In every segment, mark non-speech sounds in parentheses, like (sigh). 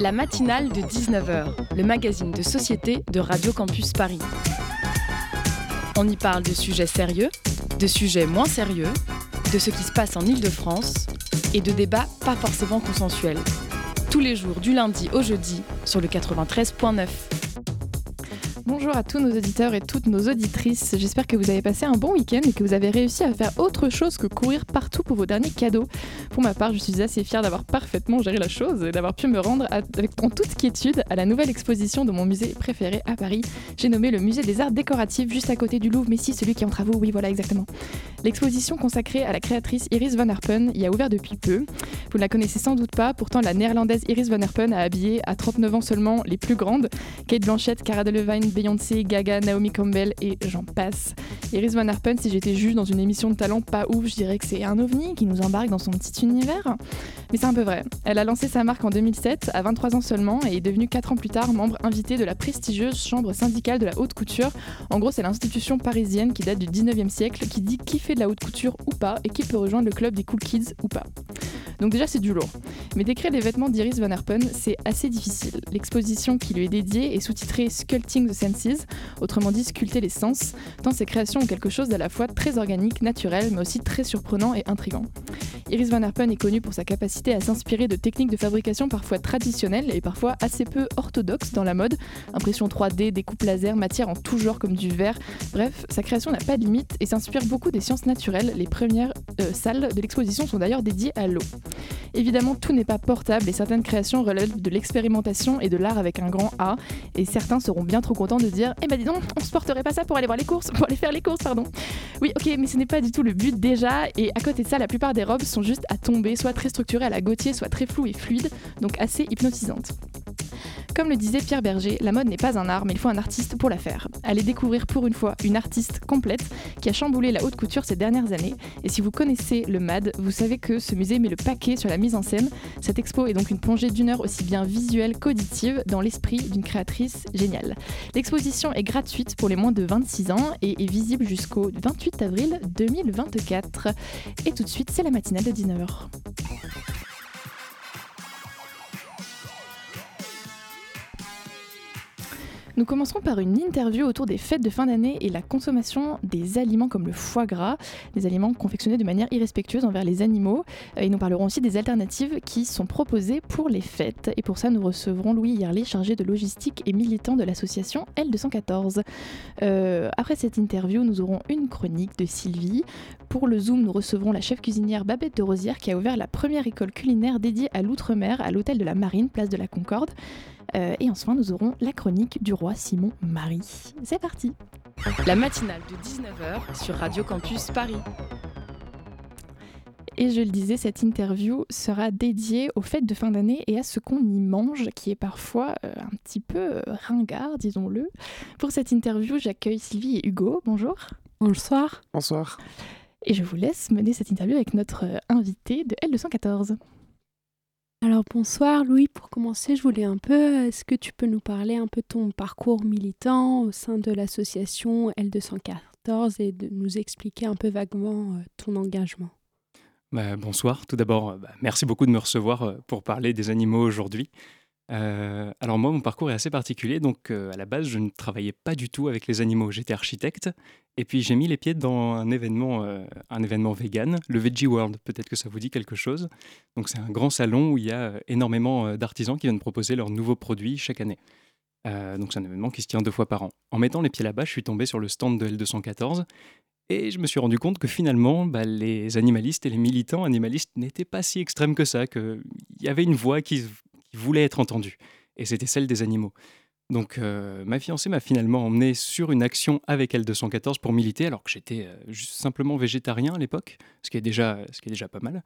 La matinale de 19h, le magazine de société de Radio Campus Paris. On y parle de sujets sérieux, de sujets moins sérieux, de ce qui se passe en Ile-de-France et de débats pas forcément consensuels. Tous les jours du lundi au jeudi sur le 93.9. Bonjour à tous nos auditeurs et toutes nos auditrices. J'espère que vous avez passé un bon week-end et que vous avez réussi à faire autre chose que courir partout pour vos derniers cadeaux. Pour ma part, je suis assez fière d'avoir parfaitement géré la chose et d'avoir pu me rendre avec en toute quiétude à la nouvelle exposition de mon musée préféré à Paris. J'ai nommé le musée des arts décoratifs juste à côté du Louvre, mais si celui qui est en travaux, oui voilà exactement. L'exposition consacrée à la créatrice Iris van Herpen y a ouvert depuis peu. Vous ne la connaissez sans doute pas, pourtant la néerlandaise Iris van Herpen a habillé à 39 ans seulement les plus grandes, Kate Blanchett, Cara Delevingne, Beyoncé, Gaga, Naomi Campbell et j'en passe. Iris Van Herpen, si j'étais juge dans une émission de talent pas ouf, je dirais que c'est un ovni qui nous embarque dans son petit univers. Mais c'est un peu vrai. Elle a lancé sa marque en 2007, à 23 ans seulement, et est devenue 4 ans plus tard membre invité de la prestigieuse chambre syndicale de la haute couture. En gros, c'est l'institution parisienne qui date du 19e siècle qui dit qui fait de la haute couture ou pas et qui peut rejoindre le club des cool kids ou pas. Donc déjà c'est du lourd. Mais décrire les vêtements d'Iris Van Herpen, c'est assez difficile. L'exposition qui lui est dédiée est sous-titrée Sculpting the Senses, autrement dit sculpter les sens, tant ses créations ont quelque chose d'à la fois très organique, naturel, mais aussi très surprenant et intrigant. Iris Van Herpen est connue pour sa capacité à s'inspirer de techniques de fabrication parfois traditionnelles et parfois assez peu orthodoxes dans la mode, impression 3D, découpe laser, matière en tout genre comme du verre. Bref, sa création n'a pas de limite et s'inspire beaucoup des sciences naturelles. Les premières euh, salles de l'exposition sont d'ailleurs dédiées à l'eau. Évidemment, tout n'est pas portable et certaines créations relèvent de l'expérimentation et de l'art avec un grand A. Et certains seront bien trop contents de dire Eh ben dis donc, on se porterait pas ça pour aller voir les courses, (laughs) pour aller faire les courses, pardon. Oui, ok, mais ce n'est pas du tout le but déjà. Et à côté de ça, la plupart des robes sont juste à tomber, soit très structurées à la Gauthier, soit très floues et fluides, donc assez hypnotisantes. Comme le disait Pierre Berger, la mode n'est pas un art, mais il faut un artiste pour la faire. Allez découvrir pour une fois une artiste complète qui a chamboulé la haute couture ces dernières années. Et si vous connaissez le MAD, vous savez que ce musée met le paquet sur la mise en scène. Cette expo est donc une plongée d'une heure aussi bien visuelle qu'auditive dans l'esprit d'une créatrice géniale. L'exposition est gratuite pour les moins de 26 ans et est visible jusqu'au 28 avril 2024. Et tout de suite, c'est la matinale de 19h. Nous commencerons par une interview autour des fêtes de fin d'année et la consommation des aliments comme le foie gras, des aliments confectionnés de manière irrespectueuse envers les animaux. Et nous parlerons aussi des alternatives qui sont proposées pour les fêtes. Et pour ça, nous recevrons Louis Yerli, chargé de logistique et militant de l'association L214. Euh, après cette interview, nous aurons une chronique de Sylvie. Pour le Zoom, nous recevrons la chef cuisinière Babette de Rosière qui a ouvert la première école culinaire dédiée à l'outre-mer à l'hôtel de la Marine, place de la Concorde. Euh, et enfin, nous aurons la chronique du roi Simon Marie. C'est parti La matinale de 19h sur Radio Campus Paris. Et je le disais, cette interview sera dédiée aux fêtes de fin d'année et à ce qu'on y mange, qui est parfois euh, un petit peu euh, ringard, disons-le. Pour cette interview, j'accueille Sylvie et Hugo. Bonjour. Bonsoir. Bonsoir. Et je vous laisse mener cette interview avec notre invité de L214. Alors bonsoir Louis, pour commencer, je voulais un peu, est-ce que tu peux nous parler un peu de ton parcours militant au sein de l'association L214 et de nous expliquer un peu vaguement euh, ton engagement? Bah, Bonsoir, tout d'abord, bah, merci beaucoup de me recevoir euh, pour parler des animaux aujourd'hui. Euh, alors moi, mon parcours est assez particulier. Donc euh, à la base, je ne travaillais pas du tout avec les animaux. J'étais architecte. Et puis j'ai mis les pieds dans un événement, euh, un événement vegan, le Veggie World. Peut-être que ça vous dit quelque chose. Donc c'est un grand salon où il y a énormément d'artisans qui viennent proposer leurs nouveaux produits chaque année. donc c'est un événement qui se tient deux fois par an. En mettant les pieds là-bas, je suis tombé sur le stand de L214 et je me suis rendu compte que finalement, bah, les animalistes et les militants animalistes n'étaient pas si extrêmes que ça, qu'il y avait une voix qui, voulait être entendue, et c'était celle des animaux. Donc euh, ma fiancée m'a finalement emmené sur une action avec L214 pour militer, alors que j'étais euh, simplement végétarien à l'époque, ce, qui est déjà, ce qui est déjà pas mal.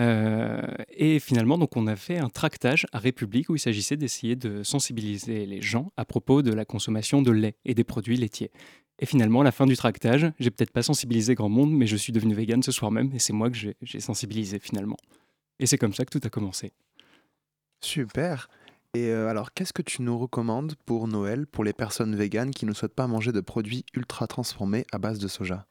Euh, et finalement, donc, on a fait un tractage à République où il s'agissait d'essayer de sensibiliser les gens à propos de la consommation de lait et des produits laitiers. Et finalement, à la fin du tractage, j'ai peut-être pas sensibilisé grand monde, mais je suis devenu vegan ce soir même, et c'est moi que j'ai sensibilisé finalement. Et c'est comme ça que tout a commencé. Super. Et euh, alors, qu'est-ce que tu nous recommandes pour Noël, pour les personnes véganes qui ne souhaitent pas manger de produits ultra transformés à base de soja?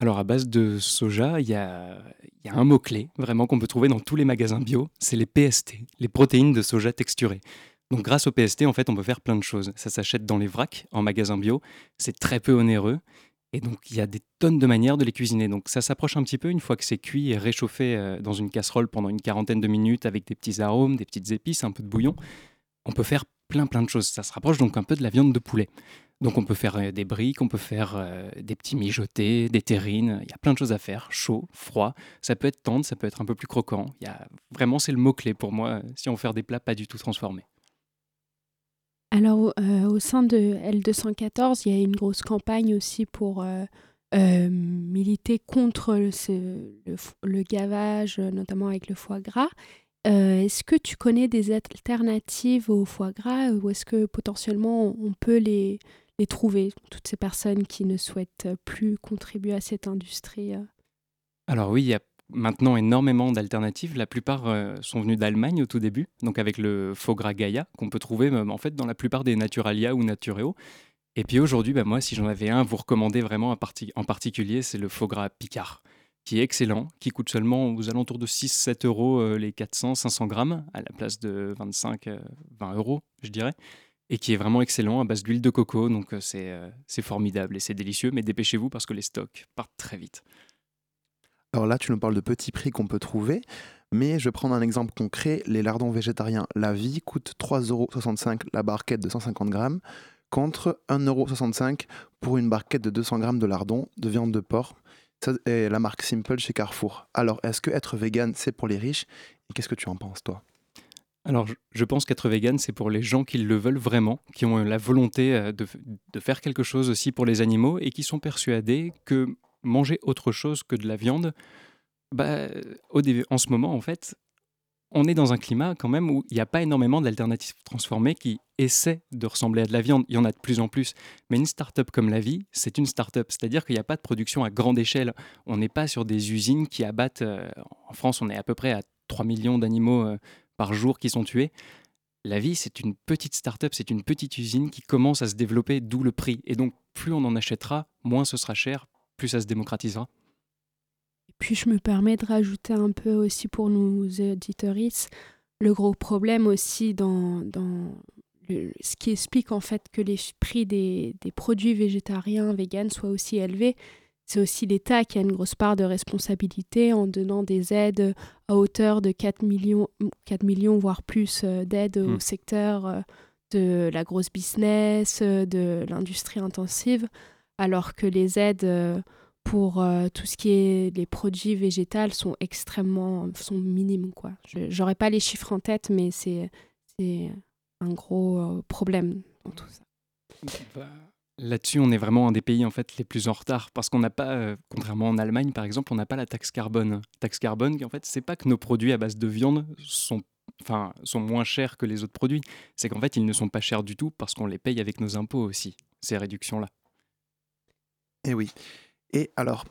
Alors à base de soja, il y a, y a un mot-clé vraiment qu'on peut trouver dans tous les magasins bio, c'est les PST, les protéines de soja texturées. Donc grâce au PST, en fait, on peut faire plein de choses. Ça s'achète dans les vracs en magasin bio, c'est très peu onéreux. Et donc il y a des tonnes de manières de les cuisiner. Donc ça s'approche un petit peu une fois que c'est cuit et réchauffé euh, dans une casserole pendant une quarantaine de minutes avec des petits arômes, des petites épices, un peu de bouillon. On peut faire plein plein de choses. Ça se rapproche donc un peu de la viande de poulet. Donc on peut faire euh, des briques, on peut faire euh, des petits mijotés, des terrines, il y a plein de choses à faire, chaud, froid, ça peut être tendre, ça peut être un peu plus croquant. Il y a... Vraiment c'est le mot-clé pour moi si on veut faire des plats pas du tout transformés. Alors euh, au sein de L214, il y a une grosse campagne aussi pour militer contre le, gavage, notamment avec le foie gras. est-ce que tu connais des alternatives au foie gras ou est-ce que potentiellement on peut les, les trouver, toutes ces personnes qui ne souhaitent plus contribuer à cette industrie euh? Alors oui, il y a maintenant énormément d'alternatives. La plupart euh, sont venues d'Allemagne au tout début, donc avec le faux gras Gaia, qu'on peut trouver en fait dans la plupart des Naturalia ou Natureo. Et puis aujourd'hui, bah, moi, si j'en avais un vous recommander vraiment en particulier, c'est le faux gras Picard, qui est excellent, qui coûte seulement aux alentours de 6-7 euros euh, les 400-500 grammes, à la place de 25-20 euros, je dirais et qui est vraiment excellent à base d'huile de coco. Donc euh, euh, c'est formidable et c'est délicieux, mais dépêchez-vous parce que les stocks partent très vite. Alors là, tu nous parles de petits prix qu'on peut trouver, mais je vais prendre un exemple concret. Les lardons végétariens La Vie coûtent 3,65€ la barquette de 150 grammes contre 1,65€ pour une barquette de 200 grammes de lardons de viande de porc. Ça la marque Simple chez Carrefour. Alors, est-ce que être vegan, c'est pour les riches? Qu'est-ce que tu en penses, toi? Alors, je pense qu'être vegan, c'est pour les gens qui le veulent vraiment, qui ont la volonté euh, de, faire quelque chose aussi pour les animaux et qui sont persuadés que manger autre chose que de la viande, bah, en ce moment, en fait, on est dans un climat quand même où il n'y a pas énormément d'alternatives transformées qui essaient de ressembler à de la viande. Il y en a de plus en plus. Mais une start-up comme la vie, c'est une start-up. C'est-à-dire qu'il n'y a pas de production à grande échelle. On n'est pas sur des usines qui abattent. Euh, en France, on est à peu près à 3 millions d'animaux euh, par jour qui sont tués. La vie, c'est une petite start-up, c'est une petite usine qui commence à se développer, d'où le prix. Et donc, plus on en achètera, moins ce sera cher, plus ça se démocratisera. Et puis, je me permets de rajouter un peu aussi pour nos auditeurs le gros problème aussi dans, dans ce qui explique en fait que les prix des, des produits végétariens, véganes soient aussi élevés, c'est aussi l'État qui a une grosse part de responsabilité en donnant des aides à hauteur de 4 millions, 4 millions voire plus euh, d'aides au hmm. secteur euh, de la grosse business, euh, de l'industrie intensive, alors que les aides pour tout ce qui est les produits végétaux sont extrêmement sont minimes quoi. J'aurais pas les chiffres en tête mais c'est un gros problème dans tout ça. Bah, Là-dessus, on est vraiment un des pays en fait les plus en retard parce qu'on n'a pas, euh, contrairement en Allemagne par exemple, on n'a pas la taxe carbone. Taxe carbone, qui en fait, c'est pas que nos produits à base de viande sont, enfin, sont moins chers que les autres produits, c'est qu'en fait, ils ne sont pas chers du tout parce qu'on les paye avec nos impôts aussi, ces réductions-là. Et eh oui. Et alors,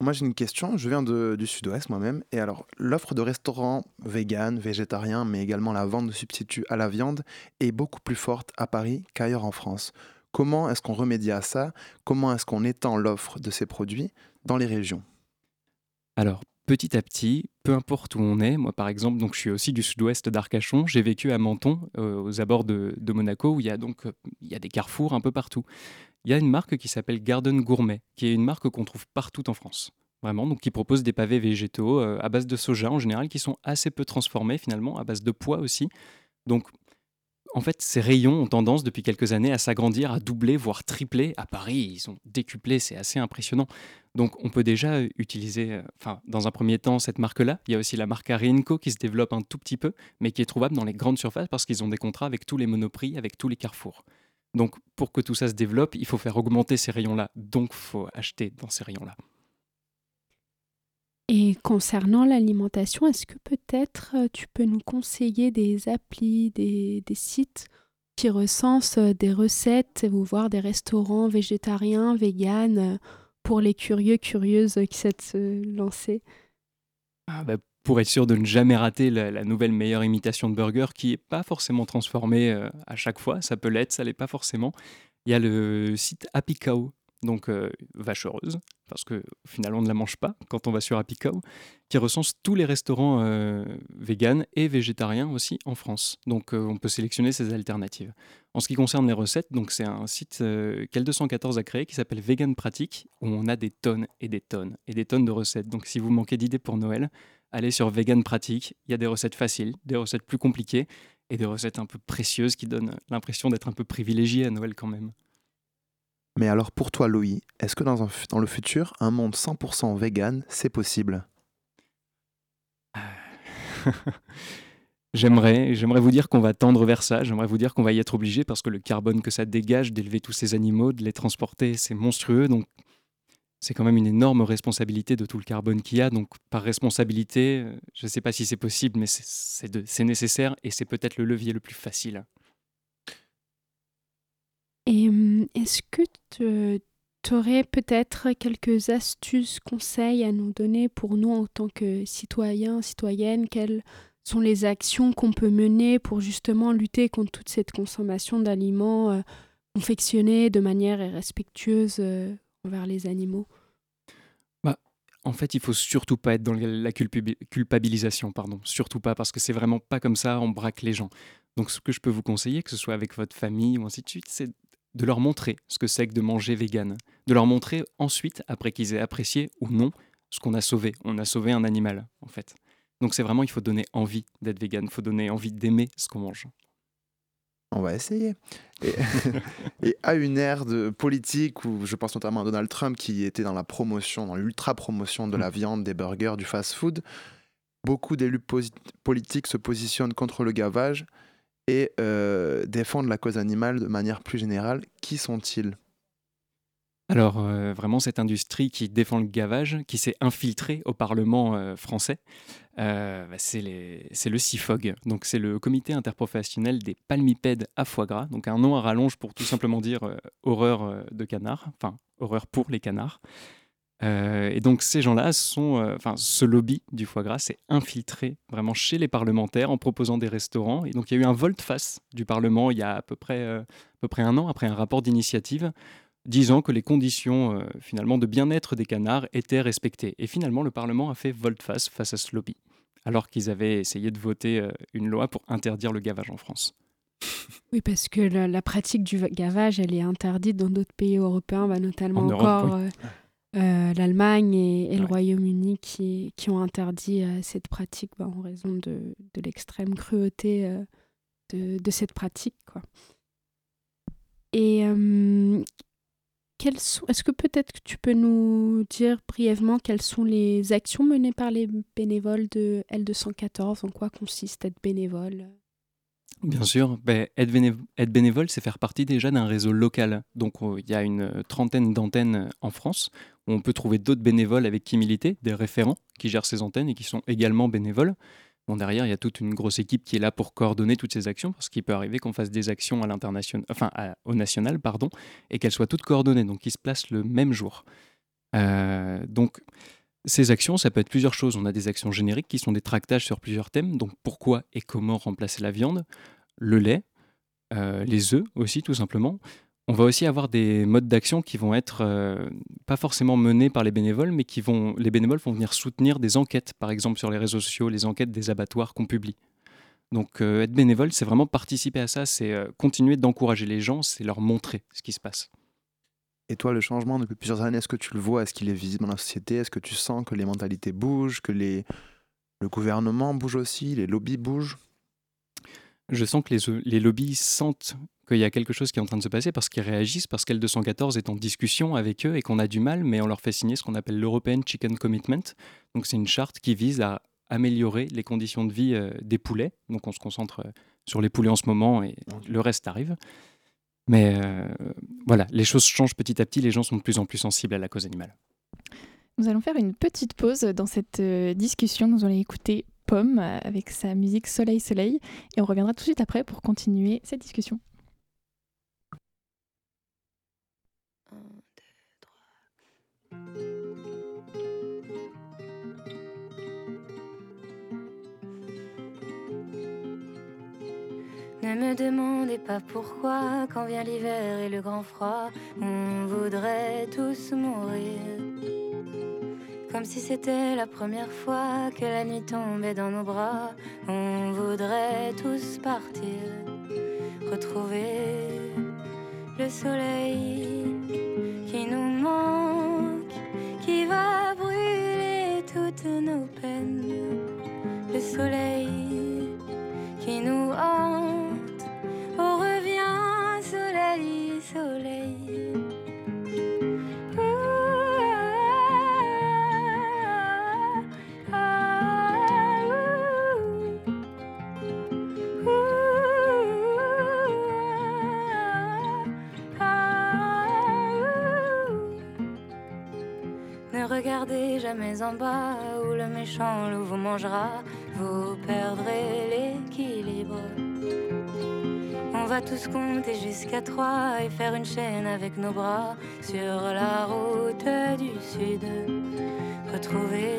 moi j'ai une question, je viens du sud-ouest moi-même, et alors l'offre de restaurants vegan, végétariens, mais également la vente de substituts à la viande est beaucoup plus forte à Paris qu'ailleurs en France. Comment est-ce qu'on remédie à ça? Comment est-ce qu'on étend l'offre de ces produits dans les régions? Alors, petit à petit, peu importe où on est, moi par exemple, donc je suis aussi du sud-ouest d'Arcachon, j'ai vécu à Menton, euh, aux abords de, Monaco, où il y a donc euh, il y a des carrefours un peu partout. Il y a une marque qui s'appelle Garden Gourmet, qui est une marque qu'on trouve partout en France. Vraiment, donc qui propose des pavés végétaux euh, à base de soja en général, qui sont assez peu transformés finalement, à base de pois aussi. Donc en fait, ces rayons ont tendance depuis quelques années à s'agrandir, à doubler, voire tripler. À Paris, ils ont décuplé, c'est assez impressionnant. Donc, on peut déjà utiliser, euh, enfin, dans un premier temps, cette marque-là. Il y a aussi la marque Arinco qui se développe un tout petit peu, mais qui est trouvable dans les grandes surfaces parce qu'ils ont des contrats avec tous les monoprix, avec tous les carrefours. Donc, pour que tout ça se développe, il faut faire augmenter ces rayons-là. Donc, il faut acheter dans ces rayons-là. Et concernant l'alimentation, est-ce que peut-être euh, tu peux nous conseiller des applis, des, sites qui recensent euh, des recettes ou voir des restaurants végétariens, véganes euh, pour les curieux, curieuses qui souhaitent se lancer? Ah bah, Pour être sûr de ne jamais rater la, nouvelle meilleure imitation de burger qui n'est pas forcément transformée à chaque fois, ça peut l'être, ça l'est pas forcément. Il y a le site Happy Cow, donc vache heureuse, parce que finalement on ne la mange pas quand on va sur Happy Cow, qui recense tous les restaurants euh, et végétariens aussi en France. Donc on peut sélectionner ces alternatives. En ce qui concerne les recettes, donc c'est un site qu'L214 a créé qui s'appelle Vegan Pratique, où on a des tonnes et des tonnes et des tonnes de recettes. Donc si vous manquez d'idées pour Noël, allez sur Vegan Pratique. Il y a des recettes faciles, des recettes plus compliquées et des recettes un peu précieuses qui donnent l'impression d'être un peu privilégié à Noël quand même. Mais alors pour toi, Louis, est-ce que dans, dans, le futur, un monde 100% vegan, c'est possible? (laughs) J'aimerais, j'aimerais vous dire qu'on va tendre vers ça, j'aimerais vous dire qu'on va y être obligé parce que le carbone que ça dégage d'élever tous ces animaux, de les transporter, c'est monstrueux. Donc c'est quand même une énorme responsabilité de tout le carbone qu'il y a. Donc par responsabilité, euh, je ne sais pas si c'est possible, mais c'est nécessaire et c'est peut-être le levier le plus facile. Et hum, est-ce que tu aurais peut-être quelques astuces, conseils à nous donner pour nous en tant que citoyens, citoyennes Quelles sont les actions qu'on peut mener pour justement lutter contre toute cette consommation d'aliments euh, confectionnés de manière irrespectueuse euh, envers les animaux bah, En fait, il faut surtout pas être dans la culpabilisation, pardon. Surtout pas, parce que c'est vraiment pas comme ça, on braque les gens. Donc ce que je peux vous conseiller, que ce soit avec votre famille ou ainsi de suite, c'est de leur montrer ce que c'est que de manger vegan, de leur montrer ensuite, après qu'ils aient apprécié ou non, ce qu'on a sauvé. On a sauvé un animal, en fait. Donc c'est vraiment, il faut donner envie d'être vegan, il faut donner envie d'aimer ce qu'on mange. On va essayer. (laughs) Et, à une ère de politique où je pense notamment à Donald Trump qui était dans la promotion, dans l'ultra promotion de la mm. viande, des burgers, du fast-food, beaucoup d'élus politiques se positionnent contre le gavage et euh, défendent la cause animale de manière plus générale. Qui sont-ils? Alors euh, vraiment cette industrie qui défend le gavage, qui s'est infiltrée au Parlement euh, français, bah, c'est le CIFOG, donc c'est le comité interprofessionnel des palmipèdes à foie gras, donc un nom à rallonge pour tout simplement dire horreur de canard, enfin horreur pour les canards. Euh, et donc ces gens-là sont, euh, enfin ce lobby du foie gras s'est infiltré vraiment chez les parlementaires en proposant des restaurants. Et donc il y a eu un volte-face du Parlement il y a à peu près, euh, à peu près un an après un rapport d'initiative disant que les conditions finalement de bien-être des canards étaient respectées. Et finalement le Parlement a fait volte-face face à ce lobby, alors qu'ils avaient essayé de voter une loi pour interdire le gavage en France. Oui, parce que la, pratique du gavage, elle est interdite dans d'autres pays européens, bah, notamment encore euh, l'Allemagne et, le Royaume-Uni qui, qui, ont interdit euh, cette pratique bah, en raison de, de l'extrême cruauté euh, de, de, cette pratique. Quoi. Et est-ce que peut-être que tu peux nous dire brièvement quelles sont les actions menées par les bénévoles de L214 En quoi consiste être bénévole? Bien sûr, ben, être, bénévole, c'est faire partie déjà d'un réseau local. Donc il y a une trentaine d'antennes en France on peut trouver d'autres bénévoles avec qui militer, des référents qui gèrent ces antennes et qui sont également bénévoles. Bon, derrière, il y a toute une grosse équipe qui est là pour coordonner toutes ces actions, parce qu'il peut arriver qu'on fasse des actions au national, et qu'elles soient toutes coordonnées, donc qui se placent le même jour. Euh, donc, ces actions, ça peut être plusieurs choses. On a des actions génériques qui sont des tractages sur plusieurs thèmes, donc pourquoi et comment remplacer la viande, le lait, euh, les œufs aussi, tout simplement. On va aussi avoir des modes d'action qui vont être euh, pas forcément menés par les bénévoles, mais qui vont, les bénévoles vont venir soutenir des enquêtes, par exemple sur les réseaux sociaux, les enquêtes des abattoirs qu'on publie. Donc euh, être bénévole, c'est vraiment participer à ça, c'est euh, continuer d'encourager les gens, c'est leur montrer ce qui se passe. Et toi, le changement depuis plusieurs années, est-ce que tu le vois? Est-ce qu'il est visible dans la société? Est-ce que tu sens que les mentalités bougent, que le gouvernement bouge aussi, les lobbies bougent? Je sens que les, les lobbies sentent qu'il y a quelque chose qui est en train de se passer parce qu'ils réagissent, parce qu'L214 est en discussion avec eux et qu'on a du mal, mais on leur fait signer ce qu'on appelle l'European Chicken Commitment. Donc c'est une charte qui vise à améliorer les conditions de vie euh, des poulets. Donc on se concentre euh, sur les poulets en ce moment et le reste arrive. Mais euh, voilà, les choses changent petit à petit, les gens sont de plus en plus sensibles à la cause animale. Nous allons faire une petite pause dans cette discussion. Nous allons écouter Pomme avec sa musique Soleil Soleil et on reviendra tout de suite après pour continuer cette discussion. Ne me demandez pas pourquoi, quand vient l'hiver et le grand froid, on voudrait tous mourir. Comme si c'était la première fois que la nuit tombait dans nos bras. On voudrait tous partir, retrouver le soleil regardez jamais en bas où le méchant loup vous mangera, vous perdrez l'équilibre. On va tous compter jusqu'à trois et faire une chaîne avec nos bras sur la route du sud. Retrouver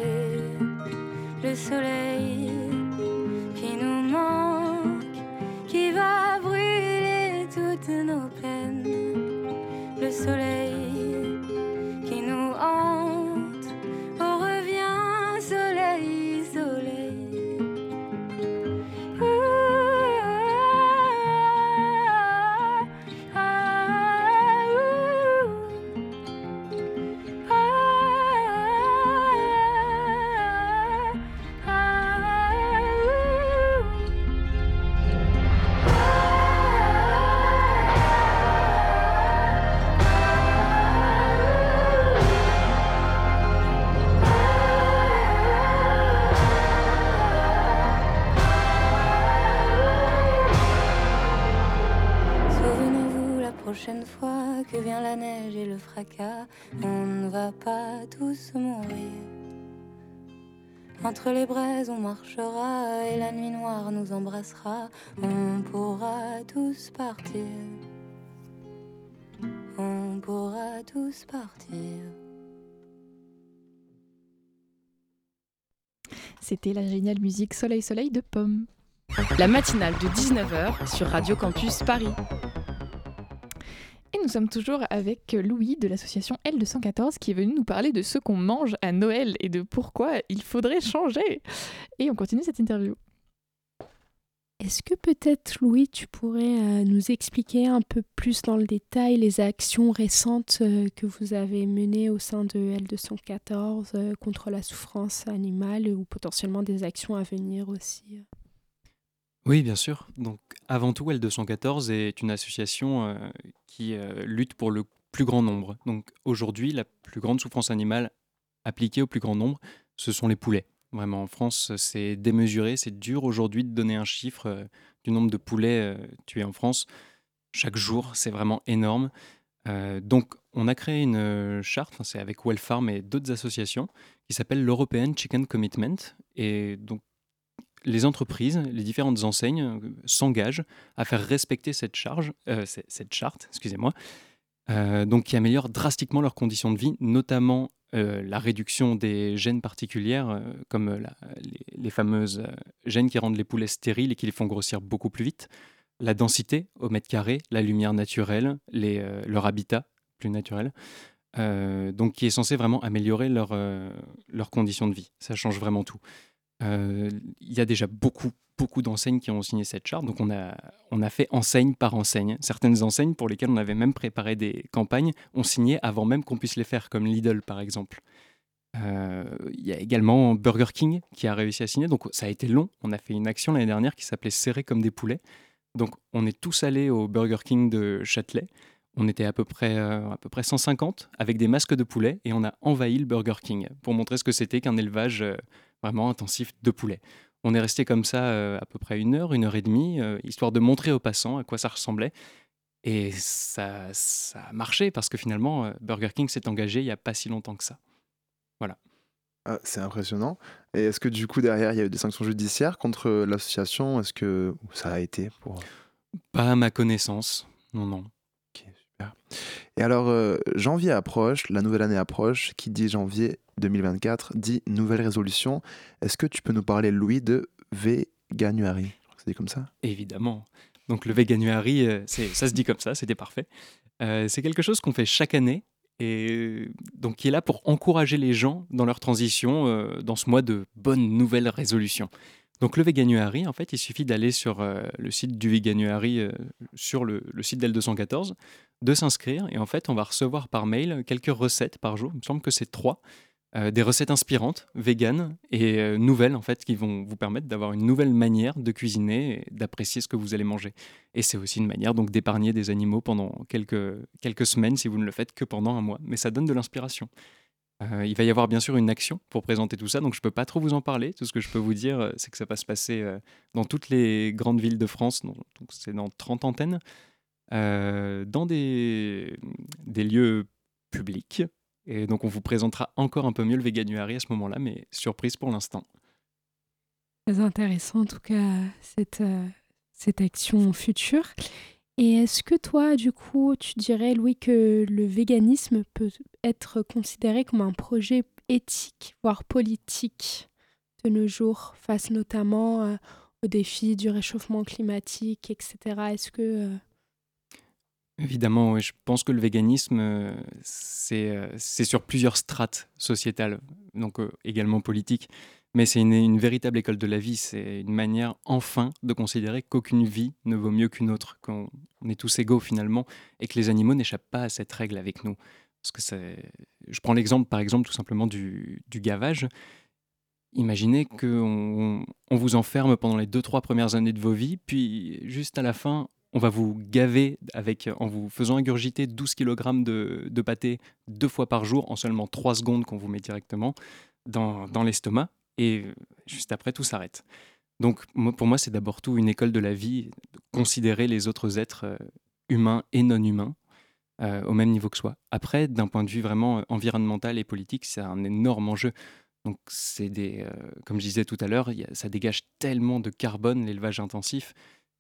le soleil Entre les braises, on marchera et la nuit noire nous embrassera. On pourra tous partir. On pourra tous partir. C'était la géniale musique Soleil Soleil de Pomme. La matinale de 19h sur Radio Campus Paris. Et nous sommes toujours avec Louis de l'association L214 qui est venu nous parler de ce qu'on mange à Noël et de pourquoi il faudrait changer. Et on continue cette interview. Est-ce que peut-être, Louis, tu pourrais euh, nous expliquer un peu plus dans le détail les actions récentes euh, que vous avez menées au sein de L214 euh, contre la souffrance animale ou potentiellement des actions à venir aussi Oui, bien sûr. Donc, avant tout, L214 est une association euh, qui euh, lutte pour le plus grand nombre. Donc, aujourd'hui, la plus grande souffrance animale appliquée au plus grand nombre, ce sont les poulets. Vraiment, en France, c'est démesuré. C'est dur aujourd'hui de donner un chiffre euh, du nombre de poulets tués en France. Chaque jour, c'est vraiment énorme. Donc, on a créé une charte, c'est avec Wellfarm et d'autres associations, qui s'appelle l'European Chicken Commitment. Et donc, les entreprises, les différentes enseignes euh, s'engagent à faire respecter cette charge, euh, cette charte, excusez-moi, euh, donc qui améliore drastiquement leurs conditions de vie, notamment la réduction des gènes particulières, comme les, les fameuses gènes qui rendent les poulets stériles et qui les font grossir beaucoup plus vite, la densité au mètre carré, la lumière naturelle, leur habitat plus naturel, donc qui est censé vraiment améliorer leur, leurs conditions de vie. Ça change vraiment tout. Euh, Il y a déjà beaucoup, beaucoup d'enseignes qui ont signé cette charte. Donc, on a, on a fait enseigne par enseigne. Certaines enseignes pour lesquelles on avait même préparé des campagnes ont signé avant même qu'on puisse les faire, comme Lidl par exemple. Euh, Il y a également Burger King qui a réussi à signer. Donc, ça a été long. On a fait une action l'année dernière qui s'appelait Serrer comme des poulets. Donc, on est tous allés au Burger King de Châtelet. On était à peu, près, euh, à peu près 150 avec des masques de poulet et on a envahi le Burger King pour montrer ce que c'était qu'un élevage vraiment intensif de poulets. On est resté comme ça euh, à peu près une heure, une heure et demie, euh, histoire de montrer aux passants à quoi ça ressemblait. Et ça, ça a marché parce que finalement, euh, Burger King s'est engagé il n'y a pas si longtemps que ça. Ah, c'est impressionnant. Et est-ce que du coup, derrière, il y a eu des sanctions judiciaires contre l'association? Est-ce que ça a été pour... Pas à ma connaissance, non, non. Ok, super. Et alors, euh, janvier approche, la nouvelle année approche. Qui dit janvier 2024 dit nouvelle résolution. Est-ce que tu peux nous parler, Louis, de Veganuary? C'est comme ça. Évidemment. Donc le Veganuary, euh, ça se dit comme ça, c'était parfait. Euh, c'est quelque chose qu'on fait chaque année et donc qui est là pour encourager les gens dans leur transition euh, dans ce mois de bonnes nouvelles résolutions. Donc le Veganuary, en fait, il suffit d'aller sur euh, le site du Veganuary, euh, sur le, le site d'L214, de s'inscrire et en fait, on va recevoir par mail quelques recettes par jour. Il me semble que c'est trois. Euh, des recettes inspirantes, véganes et euh, nouvelles en fait, qui vont vous permettre d'avoir une nouvelle manière de cuisiner et d'apprécier ce que vous allez manger. Et c'est aussi une manière donc d'épargner des animaux pendant quelques, quelques semaines si vous ne le faites que pendant un mois. Mais ça donne de l'inspiration. Euh, il va y avoir bien sûr une action pour présenter tout ça, donc je ne peux pas trop vous en parler. Tout ce que je peux vous dire, c'est que ça va se passer dans toutes les grandes villes de France, donc c'est dans 30 antennes, dans des, des lieux publics, et donc on vous présentera encore un peu mieux le Veganuary à ce moment-là, mais surprise pour l'instant. Très intéressant en tout cas cette, euh, cette action future. Et est-ce que toi, du coup, tu dirais, Louis, que le véganisme peut être considéré comme un projet éthique, voire politique de nos jours, face notamment euh, aux défis du réchauffement climatique, etc. Est-ce que euh, Évidemment, je pense que le véganisme, euh, euh, c'est sur plusieurs strates sociétales, donc euh, également politiques, mais c'est une, véritable école de la vie. C'est une manière, enfin, de considérer qu'aucune vie ne vaut mieux qu'une autre, qu'on est tous égaux finalement, et que les animaux n'échappent pas à cette règle avec nous. Parce que je prends l'exemple, par exemple, tout simplement du, gavage. Imaginez qu'on on vous enferme pendant les deux, trois premières années de vos vies, puis juste à la fin, on va vous gaver avec, en vous faisant ingurgiter 12 kg de, pâté deux fois par jour en seulement 3 secondes qu'on vous met directement dans, l'estomac. Et juste après, tout s'arrête. Donc pour moi, c'est d'abord tout une école de la vie, considérer les autres êtres euh, humains et non humains euh, au même niveau que soi. Après, d'un point de vue vraiment euh, environnemental et politique, c'est un énorme enjeu. Donc c'est des, comme je disais tout à l'heure, ça dégage tellement de carbone l'élevage intensif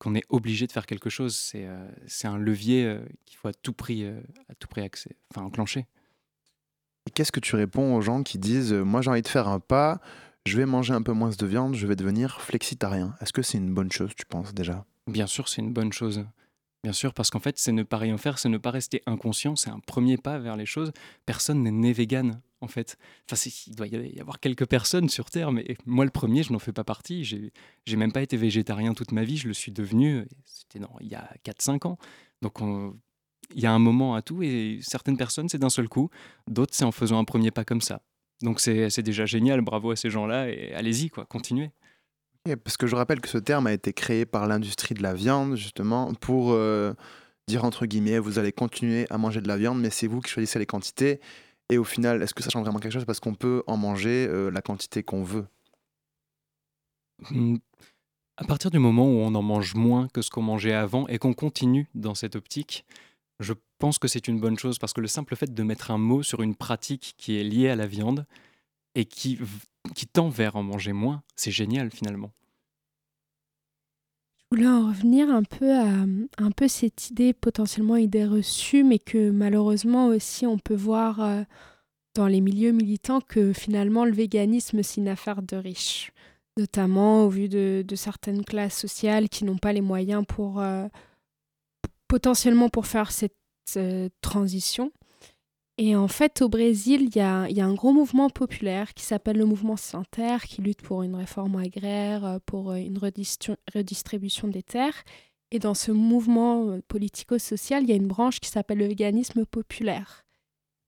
qu'on est obligé de faire quelque chose. C'est euh, un levier euh, qu'il faut à tout prix, euh, à tout prix accès, enfin, enclencher. Qu'est-ce que tu réponds aux gens qui disent Moi, j'ai envie de faire un pas, je vais manger un peu moins de viande, je vais devenir flexitarien Est-ce que c'est une bonne chose, tu penses déjà? Bien sûr, c'est une bonne chose. Bien sûr, parce qu'en fait, c'est ne pas rien faire, c'est ne pas rester inconscient, c'est un premier pas vers les choses. Personne n'est né vegan, en fait. Il doit y avoir quelques personnes sur Terre, mais moi, le premier, je n'en fais pas partie. J'ai même pas été végétarien toute ma vie, je le suis devenu, c'était il y a 4-5 ans. Donc, il y a un moment à tout, et certaines personnes, c'est d'un seul coup, d'autres, c'est en faisant un premier pas comme ça. Donc, c'est déjà génial, bravo à ces gens-là, et allez-y, quoi, continuez parce que je rappelle que ce terme a été créé par l'industrie de la viande, justement, pour euh, dire entre guillemets, vous allez continuer à manger de la viande, mais c'est vous qui choisissez les quantités. Et au final, est-ce que ça change vraiment quelque chose Parce qu'on peut en manger euh, la quantité qu'on veut? Mmh. À partir du moment où on en mange moins que ce qu'on mangeait avant et qu'on continue dans cette optique, je pense que c'est une bonne chose parce que le simple fait de mettre un mot sur une pratique qui est liée à la viande et qui qui tend vers en manger moins, c'est génial finalement. Voulais en revenir un peu à un peu cette idée, potentiellement idée reçue, mais que malheureusement aussi on peut voir euh, dans les milieux militants que finalement le véganisme c'est une affaire de riches, notamment au vu de, certaines classes sociales qui n'ont pas les moyens pour euh, potentiellement pour faire cette euh, transition. Et en fait, au Brésil, il y a, un gros mouvement populaire qui s'appelle le mouvement Santer, qui lutte pour une réforme agraire, euh, pour euh, une redistribution des terres. Et dans ce mouvement euh, politico-social, il y a une branche qui s'appelle le véganisme populaire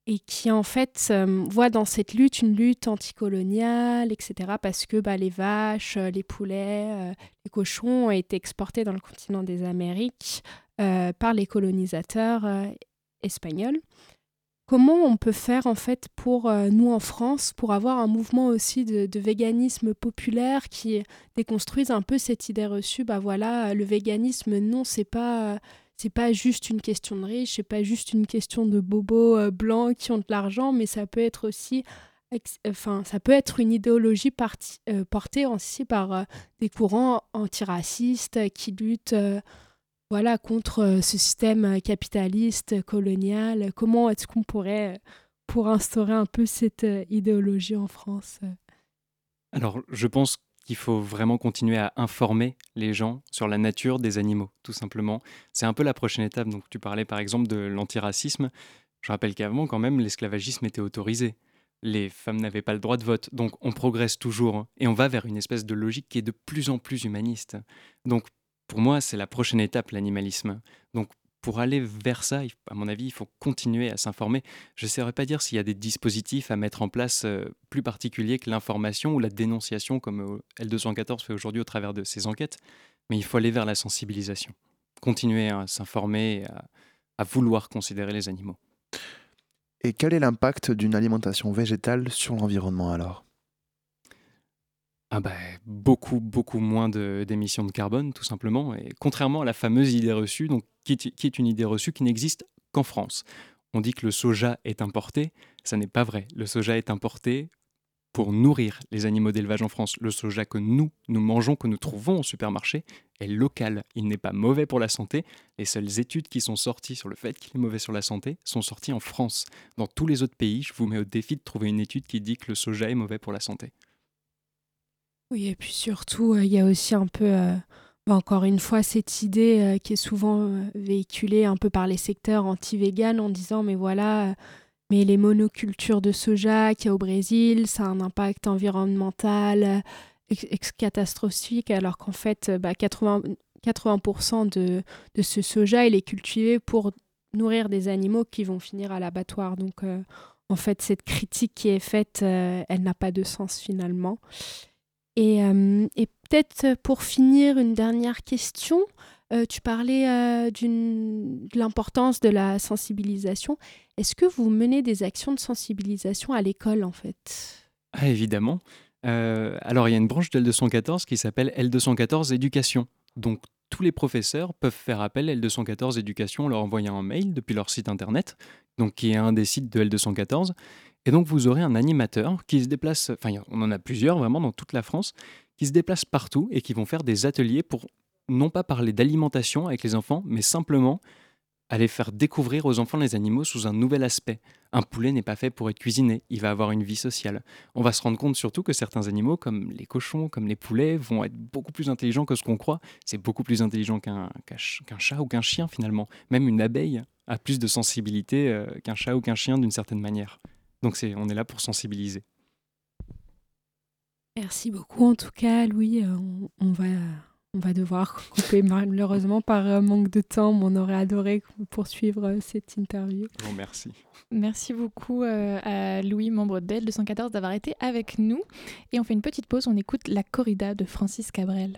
et qui en fait voit dans cette lutte une lutte anticoloniale, etc. Parce que bah, les vaches, les poulets, les cochons ont été exportés dans le continent des Amériques par les colonisateurs espagnols. Comment on peut faire en fait pour euh, nous en France pour avoir un mouvement aussi de, véganisme populaire qui déconstruise un peu cette idée reçue bah voilà le véganisme non c'est pas c'est pas juste une question de riches c'est pas juste une question de bobos euh, blancs qui ont de l'argent mais ça peut être aussi enfin ça peut être une idéologie euh, portée aussi par des courants antiracistes qui luttent voilà, contre euh, ce système euh, capitaliste, colonial Comment est-ce qu'on pourrait, euh, pour instaurer un peu cette idéologie en France Alors, je pense qu'il faut vraiment continuer à informer les gens sur la nature des animaux, tout simplement. C'est un peu la prochaine étape. Donc, tu parlais par exemple de l'antiracisme. Je rappelle qu'avant, quand même, l'esclavagisme était autorisé. Les femmes n'avaient pas le droit de vote. Donc on progresse toujours hein, et on va vers une espèce de logique qui est de plus en plus humaniste. Donc pour moi, c'est la prochaine étape, l'animalisme. Donc pour aller vers ça, à mon avis, il faut continuer à s'informer. Je ne saurais pas dire s'il y a des dispositifs à mettre en place euh, plus particuliers que l'information ou la dénonciation, comme euh, L214 fait aujourd'hui au travers de ses enquêtes, mais il faut aller vers la sensibilisation. Continuer à s'informer, à, à vouloir considérer les animaux. Et quel est l'impact d'une alimentation végétale sur l'environnement alors? Ah bah, beaucoup, beaucoup moins d'émissions de, carbone, tout simplement. Et contrairement à la fameuse idée reçue, qui, est, une idée reçue qui n'existe qu'en France. On dit que le soja est importé, ça n'est pas vrai. Le soja est importé pour nourrir les animaux d'élevage en France. Le soja que nous, nous mangeons, que nous trouvons au supermarché, est local. Il n'est pas mauvais pour la santé. Les seules études qui sont sorties sur le fait qu'il est mauvais sur la santé sont sorties en France. Dans tous les autres pays, je vous mets au défi de trouver une étude qui dit que le soja est mauvais pour la santé. Oui, et puis surtout, euh, il y a aussi un peu, euh, bah, encore une fois, cette idée euh, qui est souvent véhiculée un peu par les secteurs anti-véganes en disant, mais voilà mais les monocultures de soja qu'il y a au Brésil, ça a un impact environnemental catastrophique, alors qu'en fait, 80, bah, 80% de, de, ce soja, il est cultivé pour nourrir des animaux qui vont finir à l'abattoir. Donc, en fait, cette critique qui est faite, elle n'a pas de sens finalement. Et, euh, et peut-être pour finir, une dernière question. Euh, tu parlais euh, de l'importance de la sensibilisation. Est-ce que vous menez des actions de sensibilisation à l'école en fait? Ah, Évidemment. Euh, alors il y a une branche de L214 qui s'appelle L214 Éducation. Donc tous les professeurs peuvent faire appel à L214 Éducation en leur envoyant un mail depuis leur site internet, donc qui est un des sites de L214. Et donc vous aurez un animateur qui se déplace, enfin on en a plusieurs vraiment dans toute la France, qui se déplacent partout et qui vont faire des ateliers pour non pas parler d'alimentation avec les enfants, mais simplement aller faire découvrir aux enfants les animaux sous un nouvel aspect. Un poulet n'est pas fait pour être cuisiné, il va avoir une vie sociale. On va se rendre compte surtout que certains animaux, comme les cochons, comme les poulets, vont être beaucoup plus intelligents que ce qu'on croit. C'est beaucoup plus intelligent qu'un chat ou qu'un chien finalement. Même une abeille a plus de sensibilité euh, qu'un chat ou qu'un chien d'une certaine manière. Donc on est là pour sensibiliser. Merci beaucoup en tout cas Louis. Euh, on va on va devoir (laughs) couper malheureusement par manque de temps, mais on aurait adoré poursuivre euh, cette interview. Bon, merci. Merci beaucoup euh, à Louis, membre d'Aile 214, d'avoir été avec nous. Et on fait une petite pause, on écoute La Corrida de Francis Cabrel.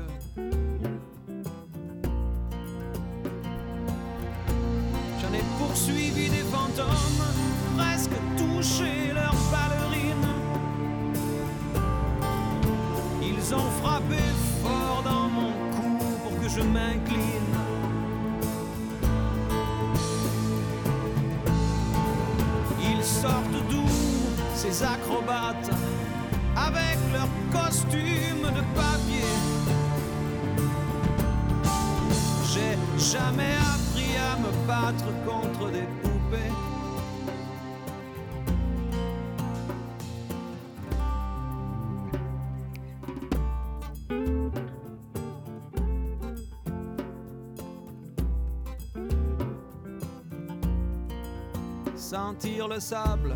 Ces acrobates avec leurs costumes de papier. J'ai jamais appris à me battre contre des poupées. Sentir le sable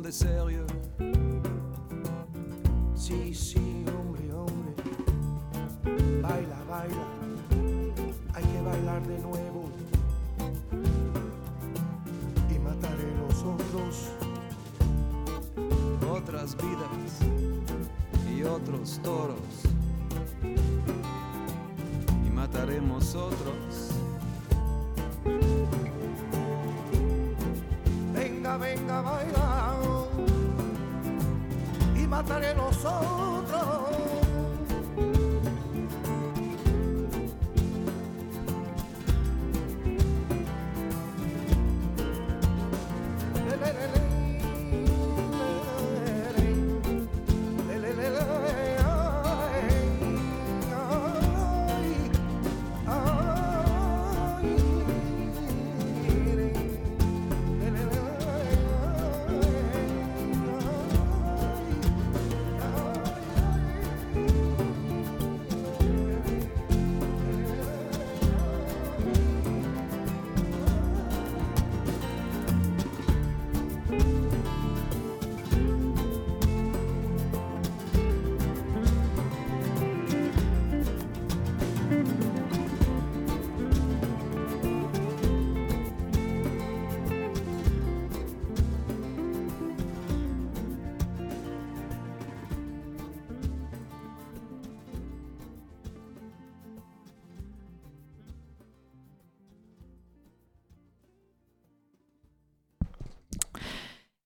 Est sérieux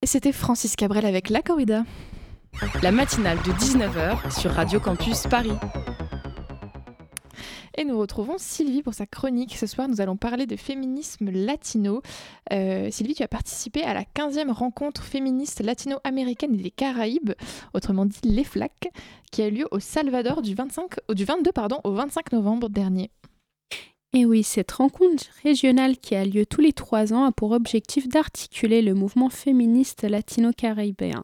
C'était Francis Cabrel avec La Corrida. La matinale de 19h sur Radio Campus Paris. Et nous retrouvons Sylvie pour sa chronique. Ce soir, nous allons parler de féminisme latino. Euh, Sylvie, tu as participé à la 15e rencontre féministe latino-américaine des Caraïbes, autrement dit les FLAC, qui a eu lieu au Salvador du, 25, euh, du 22 pardon, au 25 novembre dernier. Et oui, cette rencontre régionale qui a lieu tous les trois ans a pour objectif d'articuler le mouvement féministe latino-caribéen.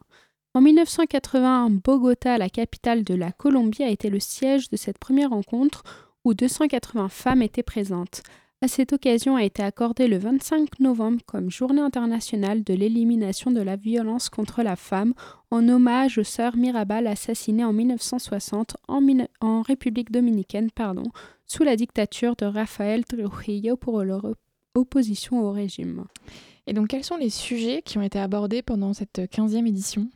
En 1981, Bogota, la capitale de la Colombie, a été le siège de cette première rencontre où 280 femmes étaient présentes. À cette occasion a été accordé le 25 novembre comme Journée internationale de l'élimination de la violence contre la femme en hommage aux sœurs Mirabal assassinées en 1960 en, République dominicaine pardon, sous la dictature de Rafael Trujillo pour leur op- opposition au régime. Et donc, quels sont les sujets qui ont été abordés pendant cette 15e édition?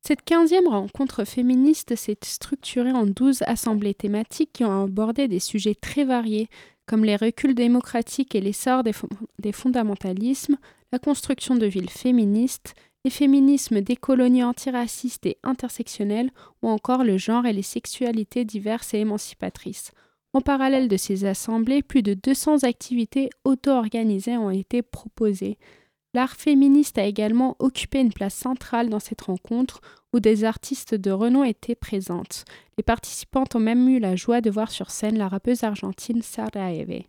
Cette 15e rencontre féministe s'est structurée en 12 assemblées thématiques qui ont abordé des sujets très variés, comme les reculs démocratiques et l'essor des, fon- des fondamentalismes, la construction de villes féministes, les féminismes décoloniés antiracistes et intersectionnels, ou encore le genre et les sexualités diverses et émancipatrices. En parallèle de ces assemblées, plus de 200 activités auto-organisées ont été proposées. L'art féministe a également occupé une place centrale dans cette rencontre où des artistes de renom étaient présentes. Les participantes ont même eu la joie de voir sur scène la rappeuse argentine Eve.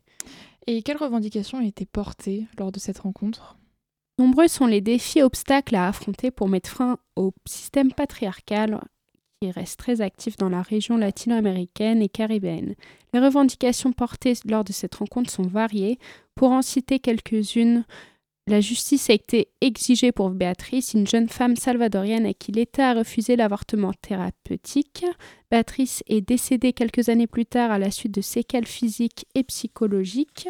Et quelles revendications ont été portées lors de cette rencontre? Nombreux sont les défis et obstacles à affronter pour mettre fin au système patriarcal qui reste très actif dans la région latino-américaine et caribéenne. Les revendications portées lors de cette rencontre sont variées. Pour en citer quelques-unes, la justice a été exigée pour Béatrice, une jeune femme salvadorienne à qui l'État a refusé l'avortement thérapeutique. Béatrice est décédée quelques années plus tard à la suite de séquelles physiques et psychologiques.